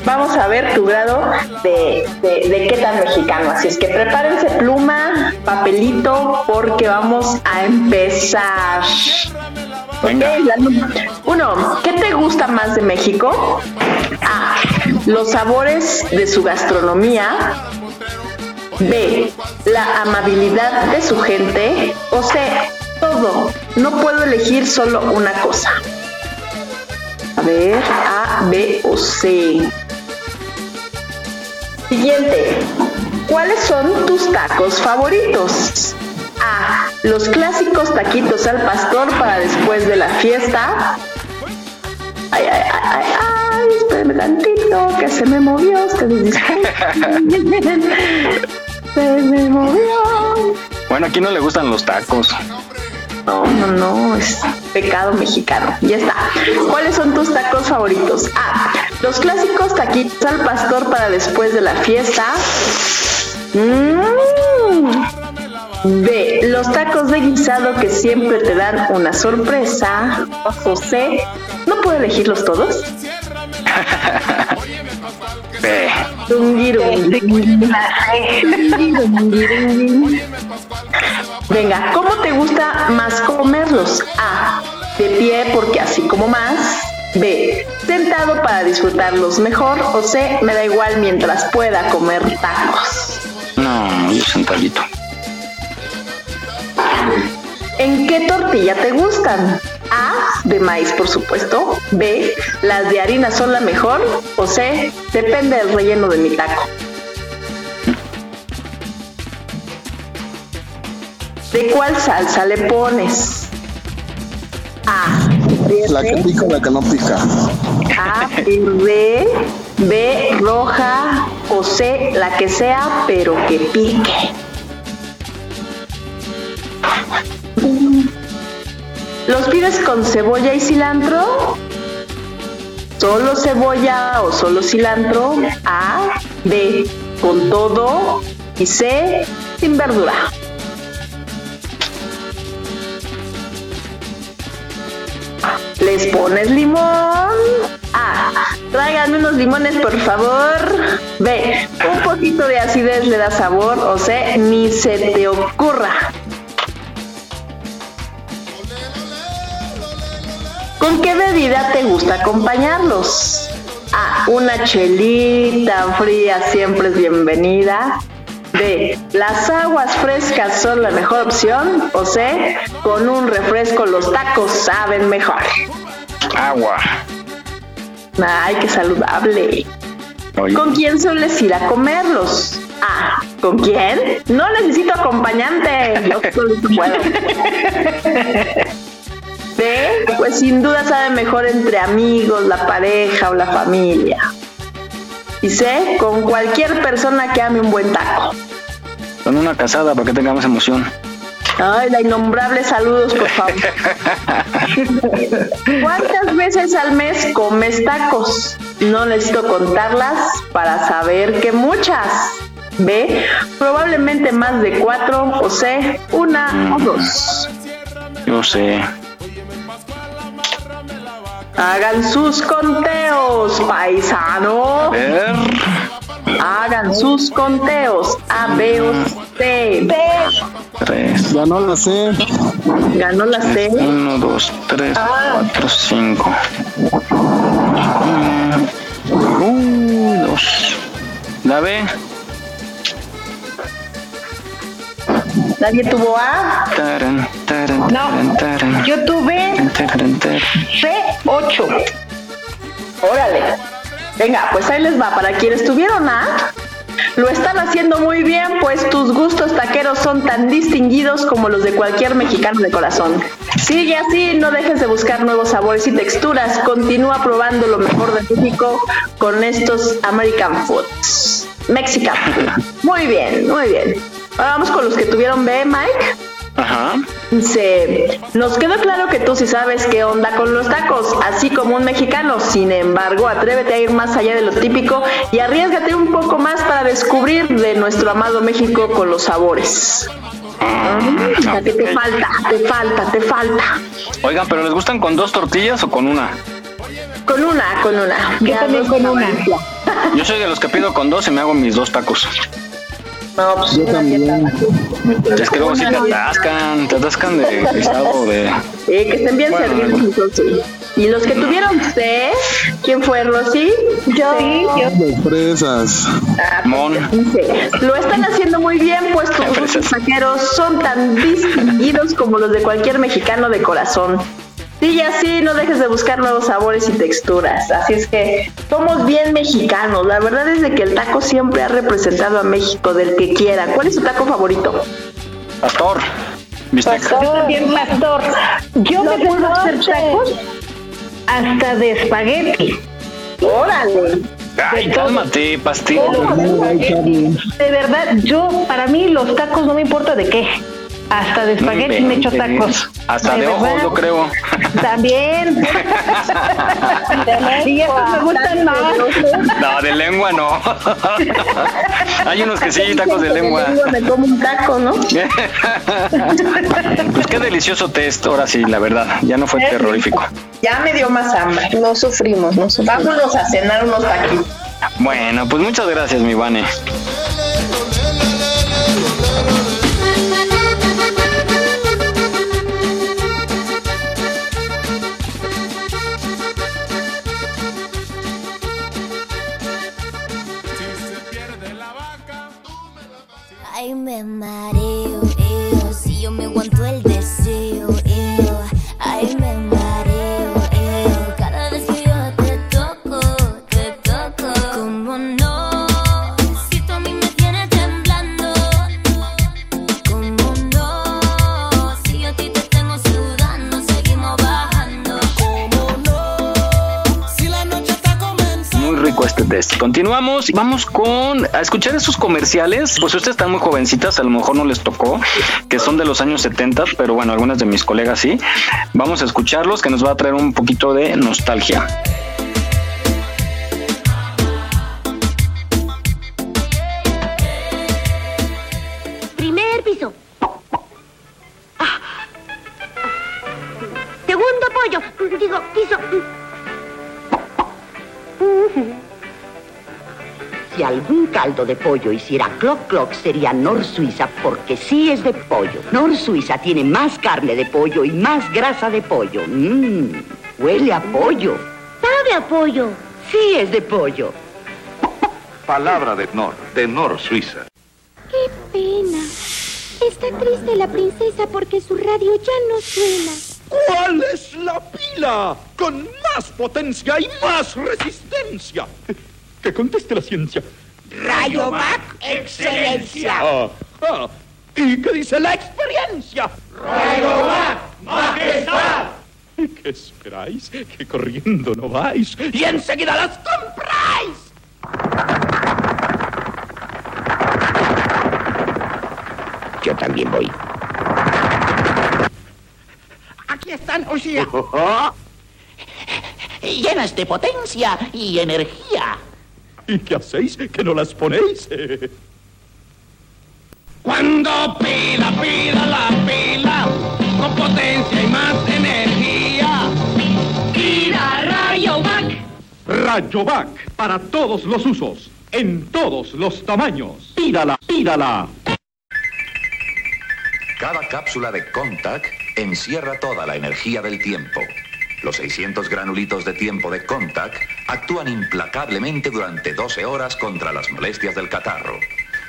vamos a ver tu grado de, de- de qué tan mexicano. Así es que prepárense pluma, papelito, porque vamos a empezar. Num- Uno, ¿qué te gusta más de México? A. Los sabores de su gastronomía. B. La amabilidad de su gente. O C. Todo. No puedo elegir solo una cosa. A ver, A, B o C. Siguiente. ¿Cuáles son tus tacos favoritos? A. Los clásicos taquitos al pastor para después de la fiesta. Ay, ay, ay, ay, ay, espérame tantito, que se me movió. Se me movió. Bueno, aquí no le gustan los tacos. No, no, no, es pecado mexicano. Ya está. ¿Cuáles son tus tacos favoritos? A. Los clásicos taquitos al pastor para después de la fiesta. Mm. B. Los tacos de guisado que siempre te dan una sorpresa. O C. ¿No puedo elegirlos todos? B. Venga, ¿cómo te gusta más comerlos? A. De pie porque así como más. B. Sentado para disfrutarlos mejor. O C. Me da igual mientras pueda comer tacos. No, yo sentadito. ¿En qué tortilla te gustan? A. De maíz, por supuesto. B. Las de harina son la mejor. O C. Depende del relleno de mi taco. ¿De cuál salsa le pones? A. La que pica, la que no pica. A. Verde. B. Roja. O C. La que sea, pero que pique. ¿Los pides con cebolla y cilantro? ¿Solo cebolla o solo cilantro? A. B. Con todo. Y C. Sin verdura. ¿Les pones limón? A. Tráiganme unos limones, por favor. B. Un poquito de acidez le da sabor. O C. Ni se te ocurra. ¿Con qué bebida te gusta acompañarlos? A. Una chelita fría siempre es bienvenida. B. Las aguas frescas son la mejor opción. O C. Con un refresco los tacos saben mejor. Agua. Ay, qué saludable. Oye. ¿Con quién sueles ir a comerlos? A. ¿Con quién? No necesito acompañante. Yo puedo. B. Pues sin duda sabe mejor entre amigos, la pareja o la familia. Y C. Con cualquier persona que ame un buen taco. Con una casada para que tenga más emoción. Ay, la innombrable saludos, por favor. ¿Cuántas veces al mes comes tacos? No necesito contarlas para saber que muchas. B. Probablemente más de cuatro. O C. Una o dos. Yo sé. Hagan sus conteos, paisano. ver. Hagan sus conteos. A, B o C. B. Tres. Ganó la C. Ganó la C. Uno, dos, tres, Ah. cuatro, cinco. Uy, dos. La B. ¿Nadie tuvo A? Taran, taran, No, taran, yo tuve Taran, taran. C8. Órale. Venga, pues ahí les va. Para quienes tuvieron A, lo están haciendo muy bien, pues tus gustos taqueros son tan distinguidos como los de cualquier mexicano de corazón. Sigue así, no dejes de buscar nuevos sabores y texturas. Continúa probando lo mejor de México con estos American Foods. Mexican. Muy bien, muy bien. Ahora vamos con los que tuvieron B, Mike. Ajá. Dice, nos quedó claro que tú sí sabes qué onda con los tacos, así como un mexicano. Sin embargo, atrévete a ir más allá de lo típico y arriesgate un poco más para descubrir de nuestro amado México con los sabores. Ah, que te falta, te falta, te falta. Oigan, ¿pero les gustan con dos tortillas o con una? Con una, con una. Yo también con una. Yo soy de los que pido con dos y me hago mis dos tacos. No, pues Yo también. Es que luego sí te atascan, te atascan de pesado, de... Eh, que estén bien Bueno, servidos. entonces. Y los que tuvieron C, ¿quién fue, Rosy? Yo. Las fresas. Mon. Dice, lo están haciendo muy bien, pues tus gustos taqueros son tan distinguidos como los de cualquier mexicano de corazón. Sí, y así no dejes de buscar nuevos sabores y texturas. Así es que somos bien mexicanos. La verdad es de que el taco siempre ha representado a México del que quiera. ¿Cuál es tu taco favorito? Pastor. Bistec. Yo también, pastor. Yo me puedo hacer tacos hasta de espagueti. Órale. Ay, cálmate, pastel. De verdad, yo, para mí, los tacos no me importa de qué. Hasta de espagueti me echo tacos. Hasta de ojos, verdad. yo creo. También. y me gustan más. No, de lengua no. Hay unos que sí, tacos de lengua. Me como un taco, ¿no? Pues qué delicioso test, ahora sí, la verdad. Ya no fue terrorífico. Ya me dio más hambre. No sufrimos, no sufrimos. Vámonos a cenar unos taquitos. Bueno, pues muchas gracias, mi Vane. Ay, me Rico este. Continuamos. Vamos con a escuchar esos comerciales. Pues ustedes están muy jovencitas, a lo mejor no les tocó, que son de los años 70, pero bueno, algunas de mis colegas sí. Vamos a escucharlos, que nos va a traer un poquito de nostalgia. Algún caldo de pollo hiciera cloc cloc sería Nor Suiza porque sí es de pollo. Nor Suiza tiene más carne de pollo y más grasa de pollo. Mmm, huele a pollo. Sabe a pollo. Sí es de pollo. Palabra de Nor, de Nor Suiza. Qué pena. Está triste la princesa porque su radio ya no suena. ¿Cuál es la pila? Con más potencia y más resistencia. Que conteste la ciencia. Rayovac Excelencia. Ah, ah. ¿Y qué dice la experiencia? Rayovac Majestad. ¿Qué esperáis? Que corriendo no vais y enseguida las compráis. Yo también voy. Aquí están, Oshia. Llenas de potencia y energía. ¿Y qué hacéis? ¿Que no las ponéis? Cuando pila, pila la pila, con potencia y más energía. Tira Rayovac. Rayovac para todos los usos, en todos los tamaños. Pídala, pídala. Cada cápsula de Contact encierra toda la energía del tiempo. Los 600 granulitos de tiempo de Contact actúan implacablemente durante 12 horas contra las molestias del catarro.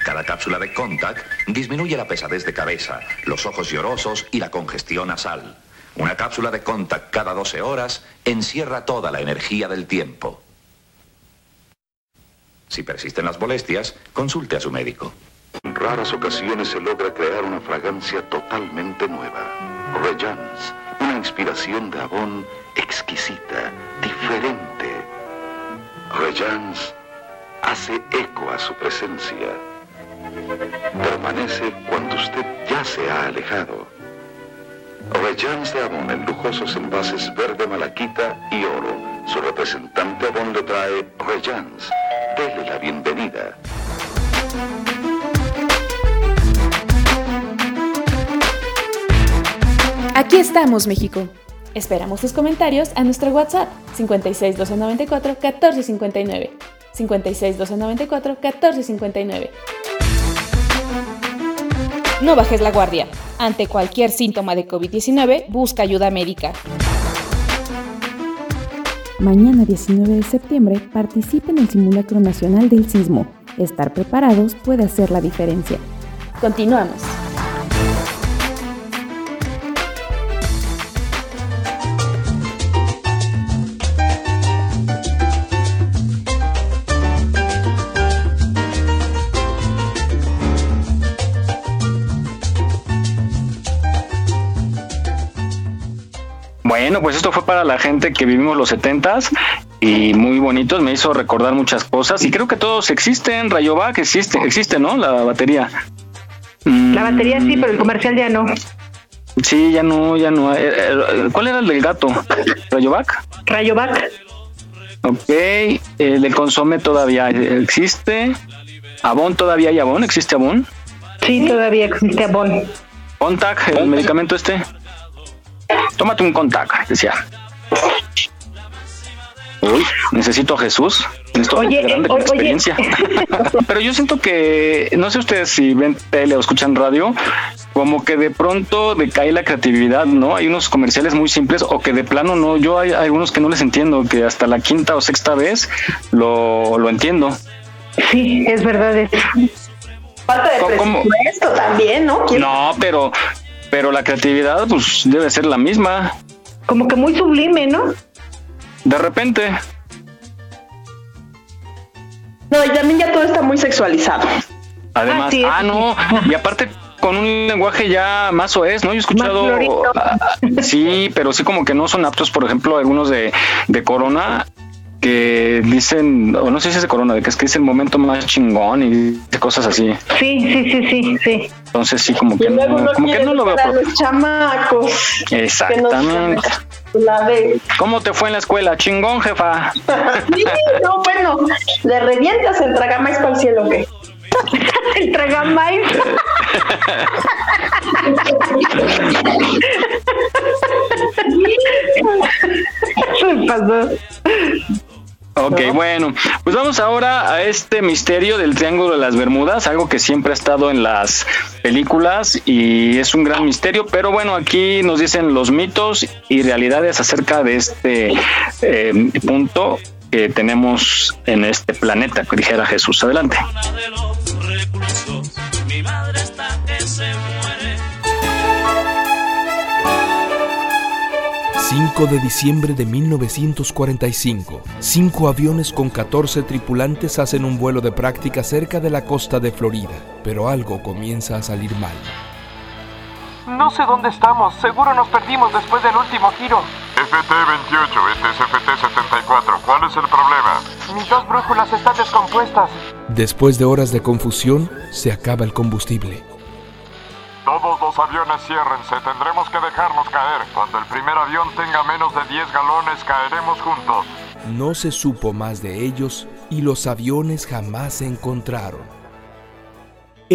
Cada cápsula de Contact disminuye la pesadez de cabeza, los ojos llorosos y la congestión nasal. Una cápsula de Contact cada 12 horas encierra toda la energía del tiempo. Si persisten las molestias, consulte a su médico. En raras ocasiones se logra crear una fragancia totalmente nueva. Rejans, una inspiración de Avon exquisita, diferente. Rejans hace eco a su presencia. Permanece cuando usted ya se ha alejado. Rejans de Avon en lujosos envases verde malaquita y oro. Su representante Avon trae Rejans. Dele la bienvenida. Aquí estamos, México. Esperamos tus comentarios a nuestro WhatsApp 56 294 1459. 56 294 1459. No bajes la guardia. Ante cualquier síntoma de COVID-19, busca ayuda médica. Mañana 19 de septiembre participa en el simulacro nacional del sismo. Estar preparados puede hacer la diferencia. Continuamos. Bueno, pues esto fue para la gente que vivimos los setentas y muy bonitos, me hizo recordar muchas cosas y creo que todos existen, Rayovac existe, existe, ¿no? La batería. La batería sí, pero el comercial ya no. Sí, ya no, ya no. Eh, eh, ¿Cuál era el del gato? ¿Rayovac? Rayovac. Ok, el del consome todavía existe. Avon todavía hay Avon, ¿existe Avon? Sí, todavía existe Avon. Contact, el medicamento este. Tómate un contact, decía. Uy, necesito a Jesús. Necesito Oye, grande eh, con oye. experiencia. Pero yo siento que, no sé ustedes si ven tele o escuchan radio, como que de pronto decae la creatividad, ¿no? Hay unos comerciales muy simples o que de plano no. Yo hay algunos que no les entiendo, que hasta la quinta o sexta vez lo, lo entiendo. Sí, es verdad. Falta de ¿Cómo? presupuesto también, ¿no? ¿Quién- No, pero, pero la creatividad, pues debe ser la misma. Como que muy sublime, ¿no? De repente. No, y también ya todo está muy sexualizado. Además, es. ah, no, y aparte con un lenguaje ya más soez, ¿no? Yo he escuchado, ah, sí, pero sí como que no son aptos, por ejemplo, algunos de, de Corona que dicen, o no sé si es de Corona, de que es que es el momento más chingón y cosas así. Sí, sí, sí, sí, sí. Entonces sí, como que no, no como que no lo veo. para los chamacos. Exactamente. La de... ¿Cómo te fue en la escuela? Chingón, jefa. Sí, no, bueno, le revientas el tragamais para el cielo, ¿qué? el tragamais. Se pasó. Ok, bueno, pues vamos ahora a este misterio del Triángulo de las Bermudas, algo que siempre ha estado en las películas y es un gran misterio, pero bueno, aquí nos dicen los mitos y realidades acerca de este eh, punto que tenemos en este planeta, que dijera Jesús. Adelante. Mi madre está 5 de diciembre de 1945. Cinco aviones con 14 tripulantes hacen un vuelo de práctica cerca de la costa de Florida, pero algo comienza a salir mal. No sé dónde estamos. Seguro nos perdimos después del último giro. FT-28, este es FT-74. ¿Cuál es el problema? Mis dos brújulas están descompuestas. Después de horas de confusión, se acaba el combustible. Todos los aviones ciérrense. Tendremos que dejarnos caer. Cuando el primer avión tenga menos de 10 galones, caeremos juntos. No se supo más de ellos y los aviones jamás se encontraron.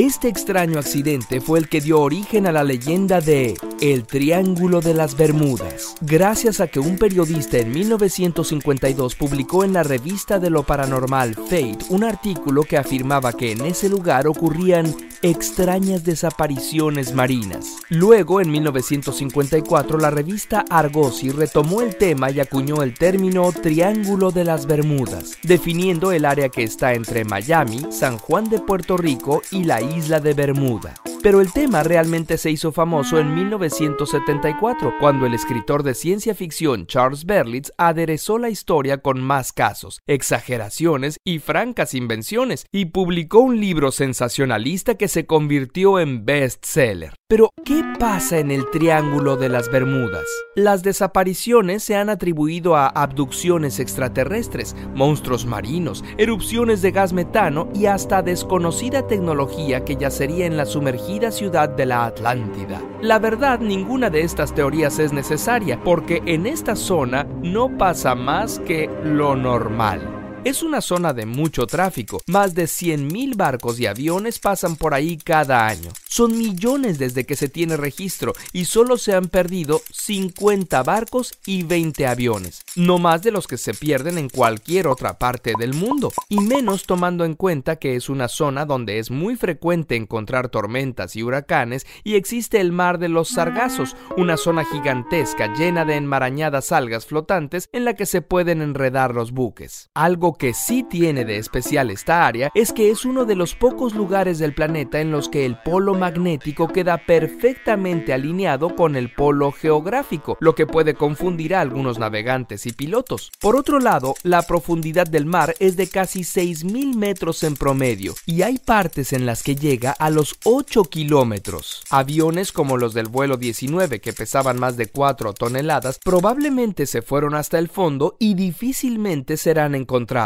Este extraño accidente fue el que dio origen a la leyenda de el Triángulo de las Bermudas, gracias a que un periodista en 1952 publicó en la revista de lo paranormal Fate un artículo que afirmaba que en ese lugar ocurrían extrañas desapariciones marinas. Luego, en 1954, la revista Argosy retomó el tema y acuñó el término Triángulo de las Bermudas, definiendo el área que está entre Miami, San Juan de Puerto Rico y la isla de Bermuda. Pero el tema realmente se hizo famoso en 1974, cuando el escritor de ciencia ficción Charles Berlitz aderezó la historia con más casos, exageraciones y francas invenciones, y publicó un libro sensacionalista que se convirtió en bestseller. Pero, ¿qué pasa en el Triángulo de las Bermudas? Las desapariciones se han atribuido a abducciones extraterrestres, monstruos marinos, erupciones de gas metano y hasta desconocida tecnología que yacería en la sumergida ciudad de la Atlántida. La verdad, ninguna de estas teorías es necesaria, porque en esta zona no pasa más que lo normal. Es una zona de mucho tráfico. Más de 100.000 barcos y aviones pasan por ahí cada año. Son millones desde que se tiene registro y solo se han perdido 50 barcos y 20 aviones. No más de los que se pierden en cualquier otra parte del mundo. Y menos tomando en cuenta que es una zona donde es muy frecuente encontrar tormentas y huracanes y existe el mar de los sargazos, una zona gigantesca llena de enmarañadas algas flotantes en la que se pueden enredar los buques. Algo que sí tiene de especial esta área es que es uno de los pocos lugares del planeta en los que el polo magnético queda perfectamente alineado con el polo geográfico, lo que puede confundir a algunos navegantes y pilotos. Por otro lado, la profundidad del mar es de casi 6.000 metros en promedio y hay partes en las que llega a los 8 kilómetros. Aviones como los del vuelo 19 que pesaban más de 4 toneladas probablemente se fueron hasta el fondo y difícilmente serán encontrados.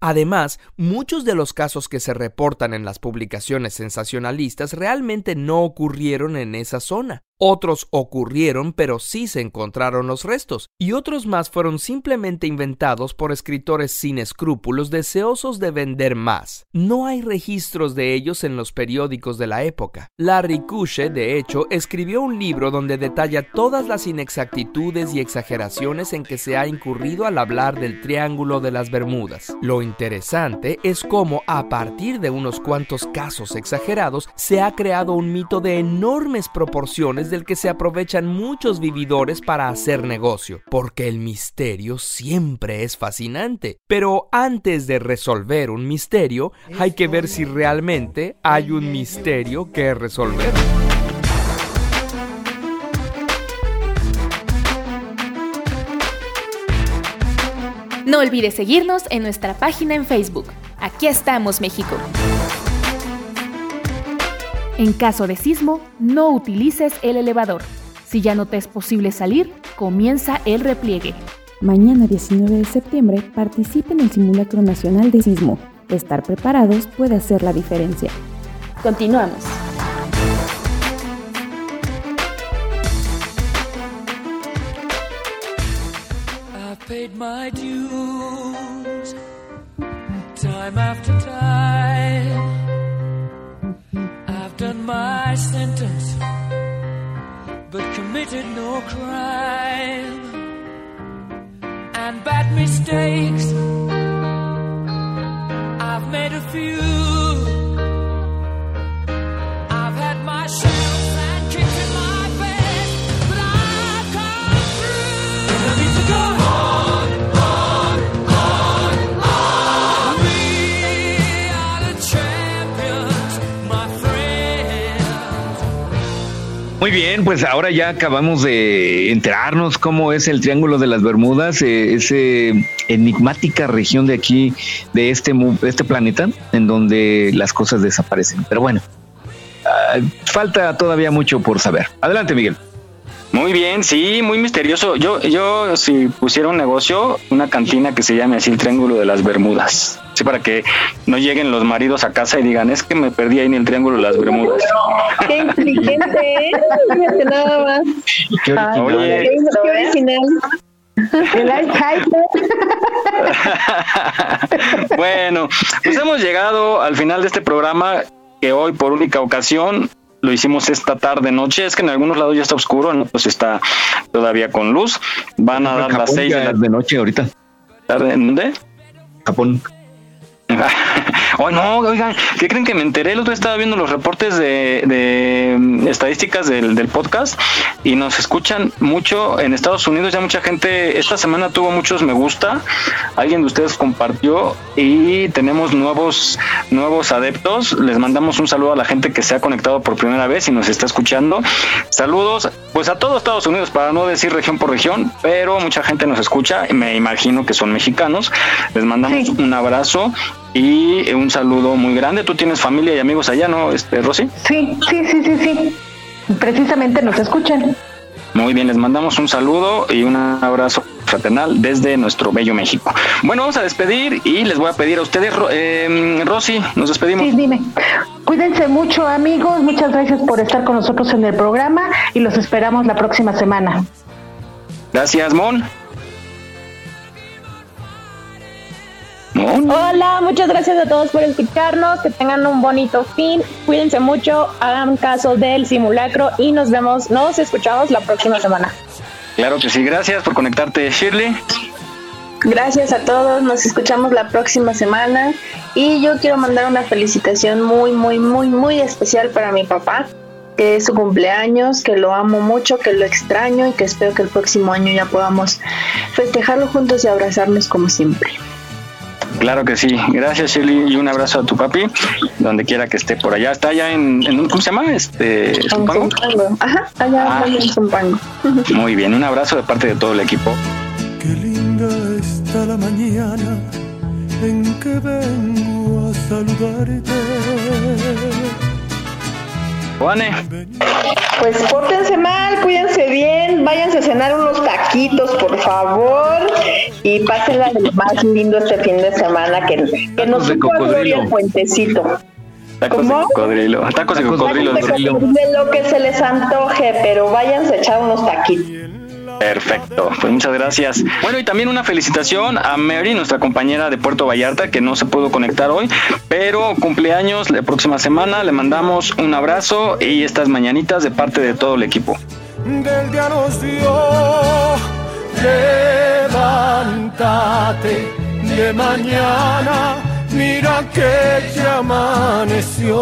Además, muchos de los casos que se reportan en las publicaciones sensacionalistas realmente no ocurrieron en esa zona. Otros ocurrieron pero sí se encontraron los restos, y otros más fueron simplemente inventados por escritores sin escrúpulos deseosos de vender más. No hay registros de ellos en los periódicos de la época. Larry de hecho, escribió un libro donde detalla todas las inexactitudes y exageraciones en que se ha incurrido al hablar del Triángulo de las Bermudas. Lo interesante es cómo, a partir de unos cuantos casos exagerados, se ha creado un mito de enormes proporciones del que se aprovechan muchos vividores para hacer negocio, porque el misterio siempre es fascinante. Pero antes de resolver un misterio, hay que ver si realmente hay un misterio que resolver. No olvides seguirnos en nuestra página en Facebook. Aquí estamos, México. En caso de sismo, no utilices el elevador. Si ya no te es posible salir, comienza el repliegue. Mañana 19 de septiembre participe en el Simulacro Nacional de Sismo. Estar preparados puede hacer la diferencia. Continuamos. I've paid my dues time after my sentence, but committed no crime. And bad mistakes, I've made a few. Muy bien, pues ahora ya acabamos de enterarnos cómo es el Triángulo de las Bermudas, eh, esa enigmática región de aquí, de este, este planeta, en donde las cosas desaparecen. Pero bueno, ah, falta todavía mucho por saber. Adelante, Miguel. Muy bien, sí, muy misterioso. Yo, yo si pusiera un negocio, una cantina que se llame así el Triángulo de las Bermudas. Sí, para que no lleguen los maridos a casa y digan, es que me perdí ahí en el Triángulo de las Bermudas. Qué inteligente, ¿eh? Nada más. Qué Ay, original. qué, qué original. Bueno, pues hemos llegado al final de este programa que hoy por única ocasión lo hicimos esta tarde noche. Es que en algunos lados ya está oscuro, en otros está todavía con luz. Van a dar las seis ya de la es de noche ahorita. tarde. ¿En dónde? Japón. Oh, no, oigan, ¿qué creen que me enteré? El otro día estaba viendo los reportes de, de, mm, estadísticas del, del podcast y nos escuchan mucho en Estados Unidos. Ya mucha gente, esta semana tuvo muchos me gusta. Alguien de ustedes compartió y tenemos nuevos, nuevos adeptos. Les mandamos un saludo a la gente que se ha conectado por primera vez y nos está escuchando. Saludos, pues a todo Estados Unidos, para no decir región por región, pero mucha gente nos escucha. y Me imagino que son mexicanos. Les mandamos un abrazo y un saludo muy grande. Tú tienes familia y amigos allá, ¿no, este, Rosy? Sí, sí, sí, sí, sí. Precisamente nos escuchan. Muy bien, les mandamos un saludo y un abrazo fraternal desde nuestro bello México. Bueno, vamos a despedir y les voy a pedir a ustedes, eh, Rosy, nos despedimos. Sí, dime. Cuídense mucho, amigos. Muchas gracias por estar con nosotros en el programa y los esperamos la próxima semana. Gracias, Mon. Hola, muchas gracias a todos por escucharnos, que tengan un bonito fin, cuídense mucho, hagan caso del simulacro y nos vemos, nos escuchamos la próxima semana. Claro que sí, gracias por conectarte, Shirley. Gracias a todos, nos escuchamos la próxima semana y yo quiero mandar una felicitación muy, muy, muy, muy especial para mi papá, que es su cumpleaños, que lo amo mucho, que lo extraño y que espero que el próximo año ya podamos festejarlo juntos y abrazarnos como siempre. Claro que sí, gracias Shirley y un abrazo a tu papi, donde quiera que esté por allá. Está allá en, en un- ¿cómo se llama? Este. Zumpango. Ajá, allá Ah. en Zumpango. Muy bien, un abrazo de parte de todo el equipo. Qué linda está la mañana en que vengo a saludarte. Juane. Pues pórtense mal, cuídense bien, váyanse a cenar unos taquitos, por favor, y pásenla lo más lindo este fin de semana, que, que nos de cocodrilo. el puentecito. Tacos ¿Cómo? de cocodrilo. Tacos de cocodrilo. De, de lo que se les antoje, pero váyanse a echar unos taquitos. Perfecto, pues muchas gracias. Bueno, y también una felicitación a Mary, nuestra compañera de Puerto Vallarta, que no se pudo conectar hoy, pero cumpleaños la próxima semana. Le mandamos un abrazo y estas mañanitas de parte de todo el equipo. Del levántate de mañana, mira que ya amaneció.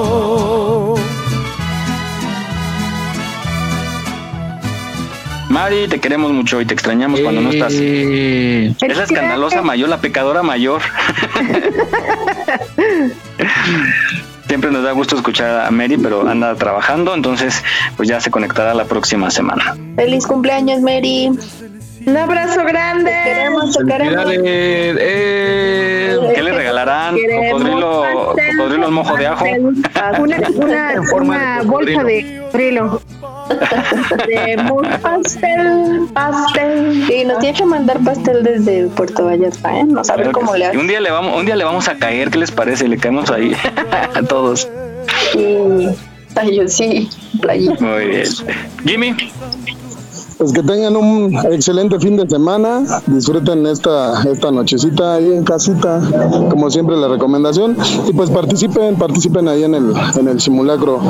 Mari, te queremos mucho y te extrañamos cuando no estás. Es la escandalosa mayor, la pecadora mayor. Siempre nos da gusto escuchar a Mary, pero anda trabajando, entonces pues ya se conectará la próxima semana. Feliz cumpleaños, Mary. Un abrazo grande. Te queremos, te queremos. Eh, ¿Qué le regalarán? ¿Cocodrilo, pastel, cocodrilo en mojo de ajo? Una, una, una bolsa de cocodrilo. Queremos pastel, pastel. Y nos tiene que mandar pastel desde Puerto Vallarta, ¿eh? No saber Claro cómo sí. le hace. Un día le vamos, un día le vamos a caer, ¿qué les parece? Le caemos ahí a todos. Sí. Ay, yo sí, playita. Muy bien. Jimmy. Pues que tengan un excelente fin de semana, disfruten esta, esta nochecita ahí en casita, como siempre la recomendación, y pues participen, participen ahí en el, en el simulacro,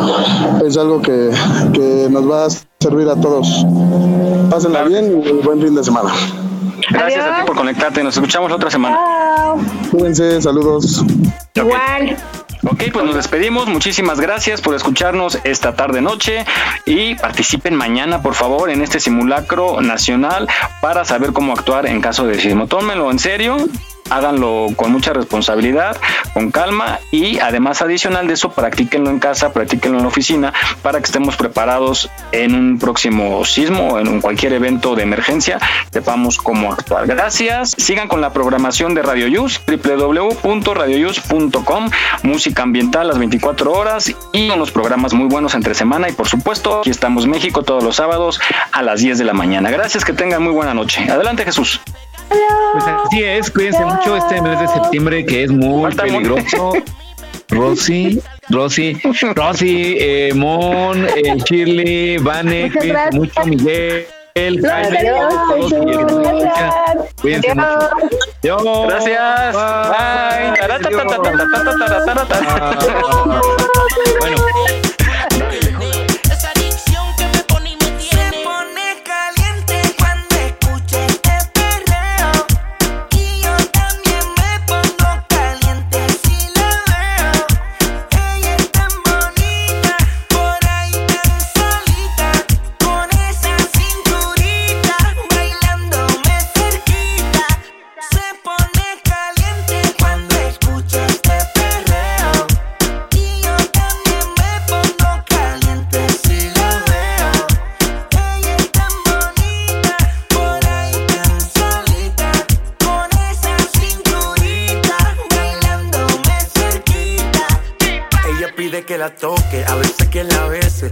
es algo que, que nos va a servir a todos. Pásenla bien y buen fin de semana. Gracias a ti por conectarte, nos escuchamos la otra semana. Cuídense, saludos. Igual. Ok, pues nos despedimos. Muchísimas gracias por escucharnos esta tarde noche y participen mañana, por favor, en este simulacro nacional para saber cómo actuar en caso de sismo. Tómenlo en serio. Háganlo con mucha responsabilidad, con calma y además adicional de eso, practíquenlo en casa, practíquenlo en la oficina para que estemos preparados en un próximo sismo o en cualquier evento de emergencia, sepamos cómo actuar. Gracias. Sigan con la programación de Radio Yus, www.radioyus.com, música ambiental las 24 horas y unos programas muy buenos entre semana y por supuesto, aquí estamos México todos los sábados a las 10 de la mañana. Gracias, que tengan muy buena noche. Adelante, Jesús. Pues así es, cuídense mucho este mes de septiembre que es muy peligroso. Rosy, Rosy, Rosy, eh, Mon, eh, Shirley, Vane, cuídense mucho, Miguel. Jaime, cuídense mucho. Gracias. Que la toque, a veces que la bese.